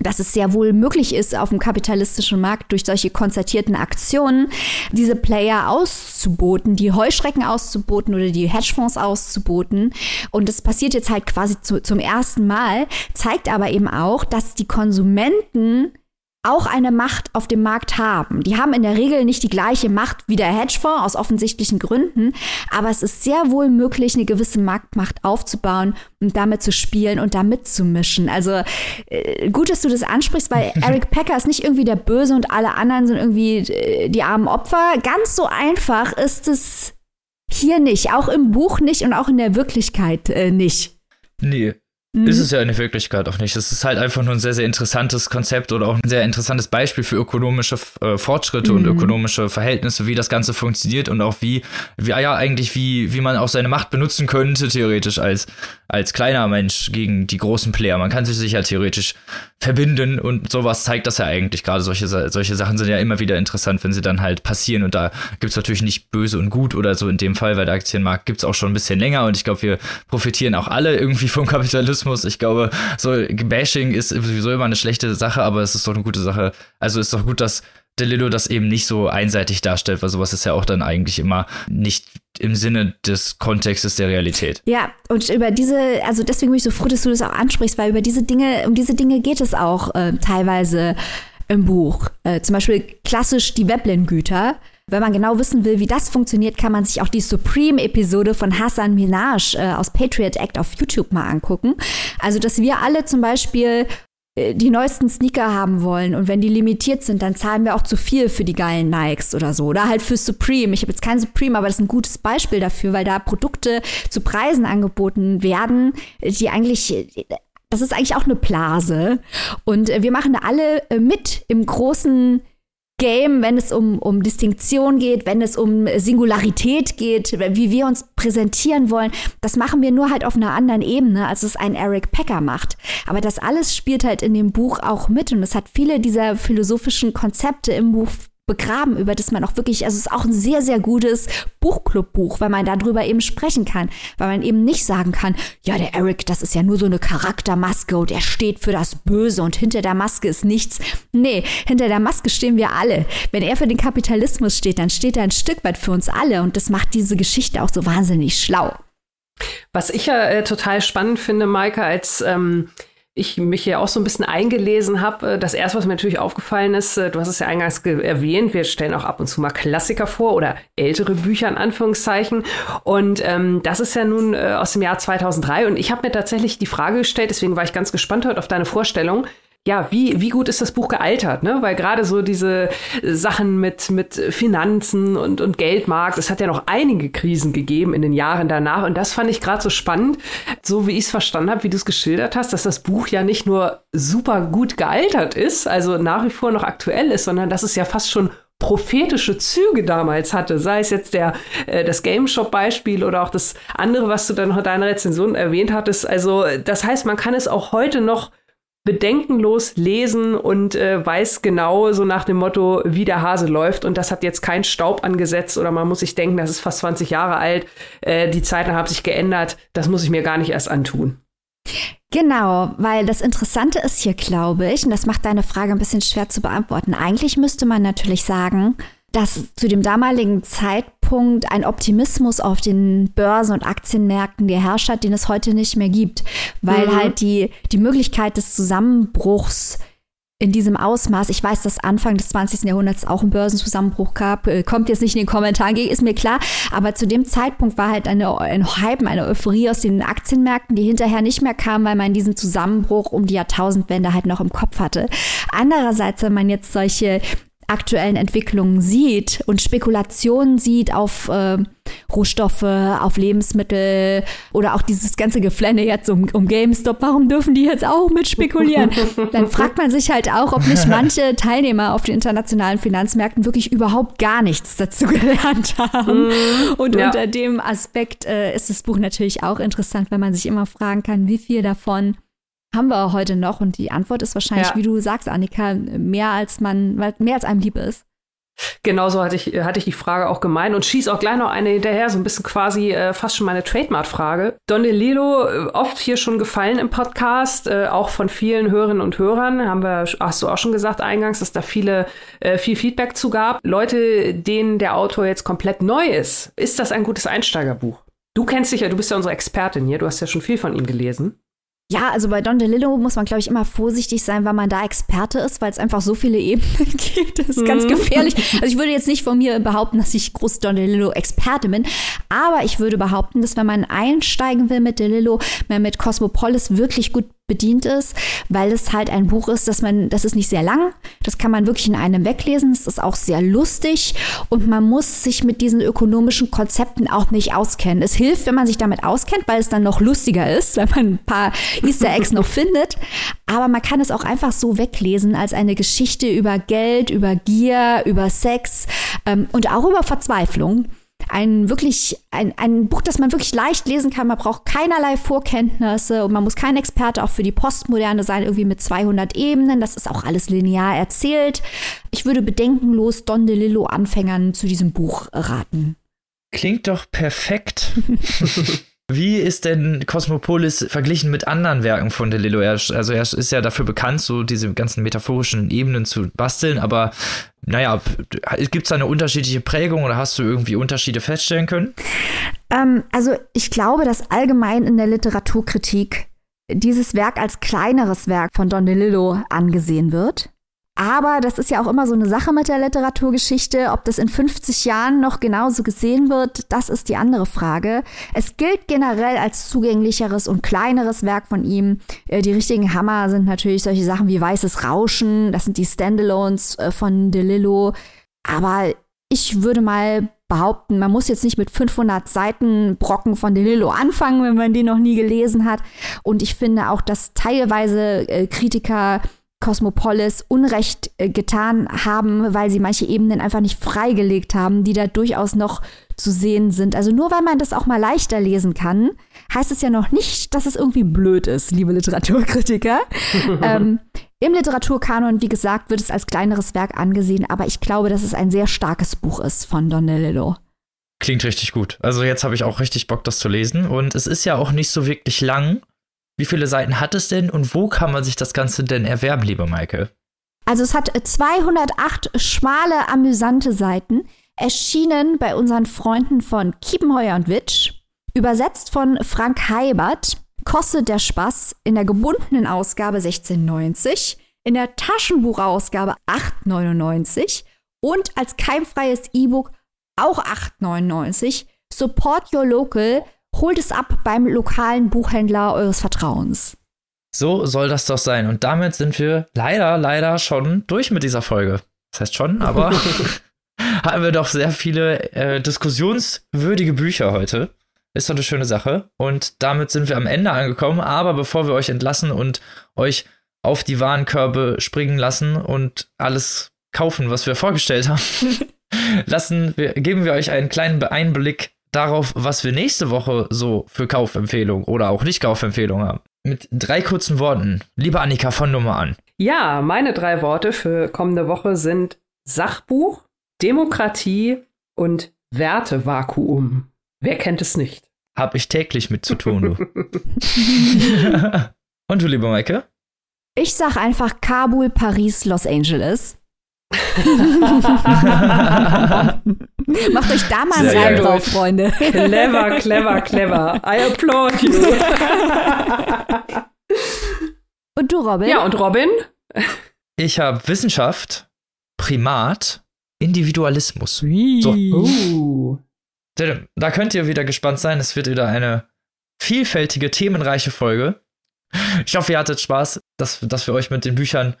S3: dass es sehr wohl möglich ist, auf dem kapitalistischen Markt durch solche konzertierten Aktionen diese Player auszuboten, die Heuschrecken auszuboten oder die Hedgefonds auszuboten. Und das passiert jetzt halt quasi zu, zum ersten Mal, zeigt aber eben auch, dass die Konsumenten auch eine Macht auf dem Markt haben. Die haben in der Regel nicht die gleiche Macht wie der Hedgefonds aus offensichtlichen Gründen, aber es ist sehr wohl möglich, eine gewisse Marktmacht aufzubauen und damit zu spielen und da mitzumischen. Also äh, gut, dass du das ansprichst, weil *laughs* Eric Packer ist nicht irgendwie der Böse und alle anderen sind irgendwie äh, die armen Opfer. Ganz so einfach ist es hier nicht, auch im Buch nicht und auch in der Wirklichkeit äh, nicht.
S1: Nee, Mhm. Ist es ja in der Wirklichkeit auch nicht. Es ist halt einfach nur ein sehr, sehr interessantes Konzept oder auch ein sehr interessantes Beispiel für ökonomische äh, Fortschritte mhm. und ökonomische Verhältnisse, wie das Ganze funktioniert und auch wie, wie ja eigentlich, wie, wie man auch seine Macht benutzen könnte, theoretisch als, als kleiner Mensch gegen die großen Player. Man kann sich sicher theoretisch verbinden und sowas zeigt das ja eigentlich. Gerade solche, solche Sachen sind ja immer wieder interessant, wenn sie dann halt passieren. Und da gibt es natürlich nicht böse und gut oder so in dem Fall, weil der Aktienmarkt gibt es auch schon ein bisschen länger und ich glaube, wir profitieren auch alle irgendwie vom Kapitalismus. Ich glaube, so Bashing ist sowieso immer eine schlechte Sache, aber es ist doch eine gute Sache. Also ist doch gut, dass DeLillo das eben nicht so einseitig darstellt, weil sowas ist ja auch dann eigentlich immer nicht im Sinne des Kontextes der Realität.
S3: Ja, und über diese, also deswegen bin ich so froh, dass du das auch ansprichst, weil über diese Dinge, um diese Dinge geht es auch äh, teilweise im Buch. Äh, zum Beispiel klassisch die Veblen-Güter wenn man genau wissen will, wie das funktioniert, kann man sich auch die Supreme-Episode von Hassan Minaj äh, aus Patriot Act auf YouTube mal angucken. Also, dass wir alle zum Beispiel die neuesten Sneaker haben wollen und wenn die limitiert sind, dann zahlen wir auch zu viel für die geilen Nikes oder so. Oder halt für Supreme. Ich habe jetzt kein Supreme, aber das ist ein gutes Beispiel dafür, weil da Produkte zu Preisen angeboten werden, die eigentlich das ist eigentlich auch eine Blase. Und äh, wir machen da alle äh, mit im großen Game, wenn es um, um Distinktion geht, wenn es um Singularität geht, wie wir uns präsentieren wollen, das machen wir nur halt auf einer anderen Ebene, als es ein Eric Pecker macht. Aber das alles spielt halt in dem Buch auch mit und es hat viele dieser philosophischen Konzepte im Buch begraben, über das man auch wirklich, also es ist auch ein sehr, sehr gutes Buchclub-Buch, weil man darüber eben sprechen kann, weil man eben nicht sagen kann, ja, der Eric, das ist ja nur so eine Charaktermaske und er steht für das Böse und hinter der Maske ist nichts. Nee, hinter der Maske stehen wir alle. Wenn er für den Kapitalismus steht, dann steht er ein Stück weit für uns alle und das macht diese Geschichte auch so wahnsinnig schlau.
S2: Was ich ja äh, total spannend finde, Maike, als ähm, ich mich hier auch so ein bisschen eingelesen habe, äh, das erste, was mir natürlich aufgefallen ist, äh, du hast es ja eingangs erwähnt, wir stellen auch ab und zu mal Klassiker vor oder ältere Bücher in Anführungszeichen. Und ähm, das ist ja nun äh, aus dem Jahr 2003. Und ich habe mir tatsächlich die Frage gestellt, deswegen war ich ganz gespannt heute auf deine Vorstellung ja, wie, wie gut ist das Buch gealtert, ne? Weil gerade so diese Sachen mit, mit Finanzen und, und Geldmarkt, es hat ja noch einige Krisen gegeben in den Jahren danach. Und das fand ich gerade so spannend, so wie ich es verstanden habe, wie du es geschildert hast, dass das Buch ja nicht nur super gut gealtert ist, also nach wie vor noch aktuell ist, sondern dass es ja fast schon prophetische Züge damals hatte, sei es jetzt der äh, das Game Shop Beispiel oder auch das andere, was du dann in deiner Rezension erwähnt hattest. Also das heißt, man kann es auch heute noch bedenkenlos lesen und äh, weiß genau so nach dem Motto, wie der Hase läuft. Und das hat jetzt kein Staub angesetzt oder man muss sich denken, das ist fast 20 Jahre alt. Äh, die Zeiten haben sich geändert. Das muss ich mir gar nicht erst antun.
S3: Genau, weil das Interessante ist hier, glaube ich, und das macht deine Frage ein bisschen schwer zu beantworten. Eigentlich müsste man natürlich sagen, dass zu dem damaligen Zeitpunkt ein Optimismus auf den Börsen- und Aktienmärkten geherrscht hat, den es heute nicht mehr gibt, weil mhm. halt die, die Möglichkeit des Zusammenbruchs in diesem Ausmaß, ich weiß, dass Anfang des 20. Jahrhunderts auch einen Börsenzusammenbruch gab, äh, kommt jetzt nicht in den Kommentaren, ist mir klar, aber zu dem Zeitpunkt war halt eine, ein Hype, eine Euphorie aus den Aktienmärkten, die hinterher nicht mehr kam, weil man diesen Zusammenbruch um die Jahrtausendwende halt noch im Kopf hatte. Andererseits, wenn man jetzt solche aktuellen Entwicklungen sieht und Spekulationen sieht auf äh, Rohstoffe, auf Lebensmittel oder auch dieses ganze Geflenne jetzt um, um GameStop, warum dürfen die jetzt auch mit spekulieren? *laughs* Dann fragt man sich halt auch, ob nicht manche *laughs* Teilnehmer auf den internationalen Finanzmärkten wirklich überhaupt gar nichts dazu gelernt haben. Mm, und ja. unter dem Aspekt äh, ist das Buch natürlich auch interessant, wenn man sich immer fragen kann, wie viel davon haben wir heute noch? Und die Antwort ist wahrscheinlich, ja. wie du sagst, Annika, mehr als man, mehr als einem lieb ist.
S2: Genauso hatte ich, hatte ich die Frage auch gemeint und schieß auch gleich noch eine hinterher, so ein bisschen quasi äh, fast schon meine Trademark-Frage. Don DeLillo, äh, oft hier schon gefallen im Podcast, äh, auch von vielen Hörerinnen und Hörern, haben wir, hast du auch schon gesagt eingangs, dass da viele, äh, viel Feedback zu gab. Leute, denen der Autor jetzt komplett neu ist, ist das ein gutes Einsteigerbuch? Du kennst dich ja, du bist ja unsere Expertin hier, du hast ja schon viel von ihm gelesen.
S3: Ja, also bei Don DeLillo muss man, glaube ich, immer vorsichtig sein, weil man da Experte ist, weil es einfach so viele Ebenen *laughs* gibt. Das ist mhm. ganz gefährlich. Also ich würde jetzt nicht von mir behaupten, dass ich groß Don DeLillo-Experte bin, aber ich würde behaupten, dass wenn man einsteigen will mit DeLillo, man mit Cosmopolis wirklich gut bedient ist, weil es halt ein Buch ist, das man, das ist nicht sehr lang, das kann man wirklich in einem weglesen, es ist auch sehr lustig und man muss sich mit diesen ökonomischen Konzepten auch nicht auskennen. Es hilft, wenn man sich damit auskennt, weil es dann noch lustiger ist, wenn man ein paar Easter Eggs noch findet, aber man kann es auch einfach so weglesen als eine Geschichte über Geld, über Gier, über Sex ähm, und auch über Verzweiflung ein wirklich, ein, ein Buch, das man wirklich leicht lesen kann. Man braucht keinerlei Vorkenntnisse und man muss kein Experte auch für die Postmoderne sein, irgendwie mit 200 Ebenen. Das ist auch alles linear erzählt. Ich würde bedenkenlos Don DeLillo Anfängern zu diesem Buch raten.
S1: Klingt doch perfekt. *laughs* Wie ist denn Cosmopolis verglichen mit anderen Werken von DeLillo? Er, also er ist ja dafür bekannt, so diese ganzen metaphorischen Ebenen zu basteln, aber naja, gibt es da eine unterschiedliche Prägung oder hast du irgendwie Unterschiede feststellen können?
S3: Ähm, also ich glaube, dass allgemein in der Literaturkritik dieses Werk als kleineres Werk von Don DeLillo angesehen wird. Aber das ist ja auch immer so eine Sache mit der Literaturgeschichte. Ob das in 50 Jahren noch genauso gesehen wird, das ist die andere Frage. Es gilt generell als zugänglicheres und kleineres Werk von ihm. Äh, die richtigen Hammer sind natürlich solche Sachen wie Weißes Rauschen. Das sind die Standalones äh, von DeLillo. Aber ich würde mal behaupten, man muss jetzt nicht mit 500 Seiten Brocken von DeLillo anfangen, wenn man den noch nie gelesen hat. Und ich finde auch, dass teilweise äh, Kritiker Cosmopolis Unrecht äh, getan haben, weil sie manche Ebenen einfach nicht freigelegt haben, die da durchaus noch zu sehen sind. Also nur weil man das auch mal leichter lesen kann, heißt es ja noch nicht, dass es irgendwie blöd ist, liebe Literaturkritiker. *laughs* ähm, Im Literaturkanon, wie gesagt, wird es als kleineres Werk angesehen, aber ich glaube, dass es ein sehr starkes Buch ist von Don DeLillo.
S1: Klingt richtig gut. Also jetzt habe ich auch richtig Bock, das zu lesen. Und es ist ja auch nicht so wirklich lang. Wie viele Seiten hat es denn und wo kann man sich das Ganze denn erwerben, liebe Maike?
S3: Also es hat 208 schmale, amüsante Seiten, erschienen bei unseren Freunden von Kiepenheuer und Witsch, übersetzt von Frank Heibert, kostet der Spaß in der gebundenen Ausgabe 16,90, in der Taschenbuchausgabe 8,99 und als keimfreies E-Book auch 8,99. Support Your Local Holt es ab beim lokalen Buchhändler eures Vertrauens.
S1: So soll das doch sein. Und damit sind wir leider, leider schon durch mit dieser Folge. Das heißt schon, aber *laughs* haben wir doch sehr viele äh, diskussionswürdige Bücher heute. Ist doch eine schöne Sache. Und damit sind wir am Ende angekommen. Aber bevor wir euch entlassen und euch auf die Warenkörbe springen lassen und alles kaufen, was wir vorgestellt haben, *laughs* lassen wir, geben wir euch einen kleinen Einblick darauf, was wir nächste Woche so für Kaufempfehlungen oder auch nicht Kaufempfehlungen haben. Mit drei kurzen Worten. Liebe Annika, von Nummer an.
S2: Ja, meine drei Worte für kommende Woche sind Sachbuch, Demokratie und Wertevakuum. Wer kennt es nicht?
S1: Hab ich täglich mit zu tun, du. *laughs* *laughs* und du, liebe Maike?
S3: Ich sag einfach Kabul, Paris, Los Angeles. *laughs* Macht euch da mal einen Reim drauf, Freunde.
S2: Clever, clever, clever. I applaud you.
S3: Und du, Robin?
S2: Ja, und Robin?
S1: Ich habe Wissenschaft, Primat, Individualismus. So.
S2: Uh.
S1: Da könnt ihr wieder gespannt sein. Es wird wieder eine vielfältige, themenreiche Folge. Ich hoffe, ihr hattet Spaß, dass, dass wir euch mit den Büchern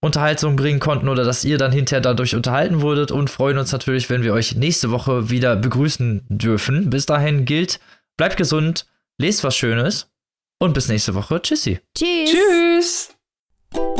S1: Unterhaltung bringen konnten oder dass ihr dann hinterher dadurch unterhalten wurdet und freuen uns natürlich, wenn wir euch nächste Woche wieder begrüßen dürfen. Bis dahin gilt, bleibt gesund, lest was Schönes und bis nächste Woche. Tschüssi.
S3: Tschüss.
S2: Tschüss.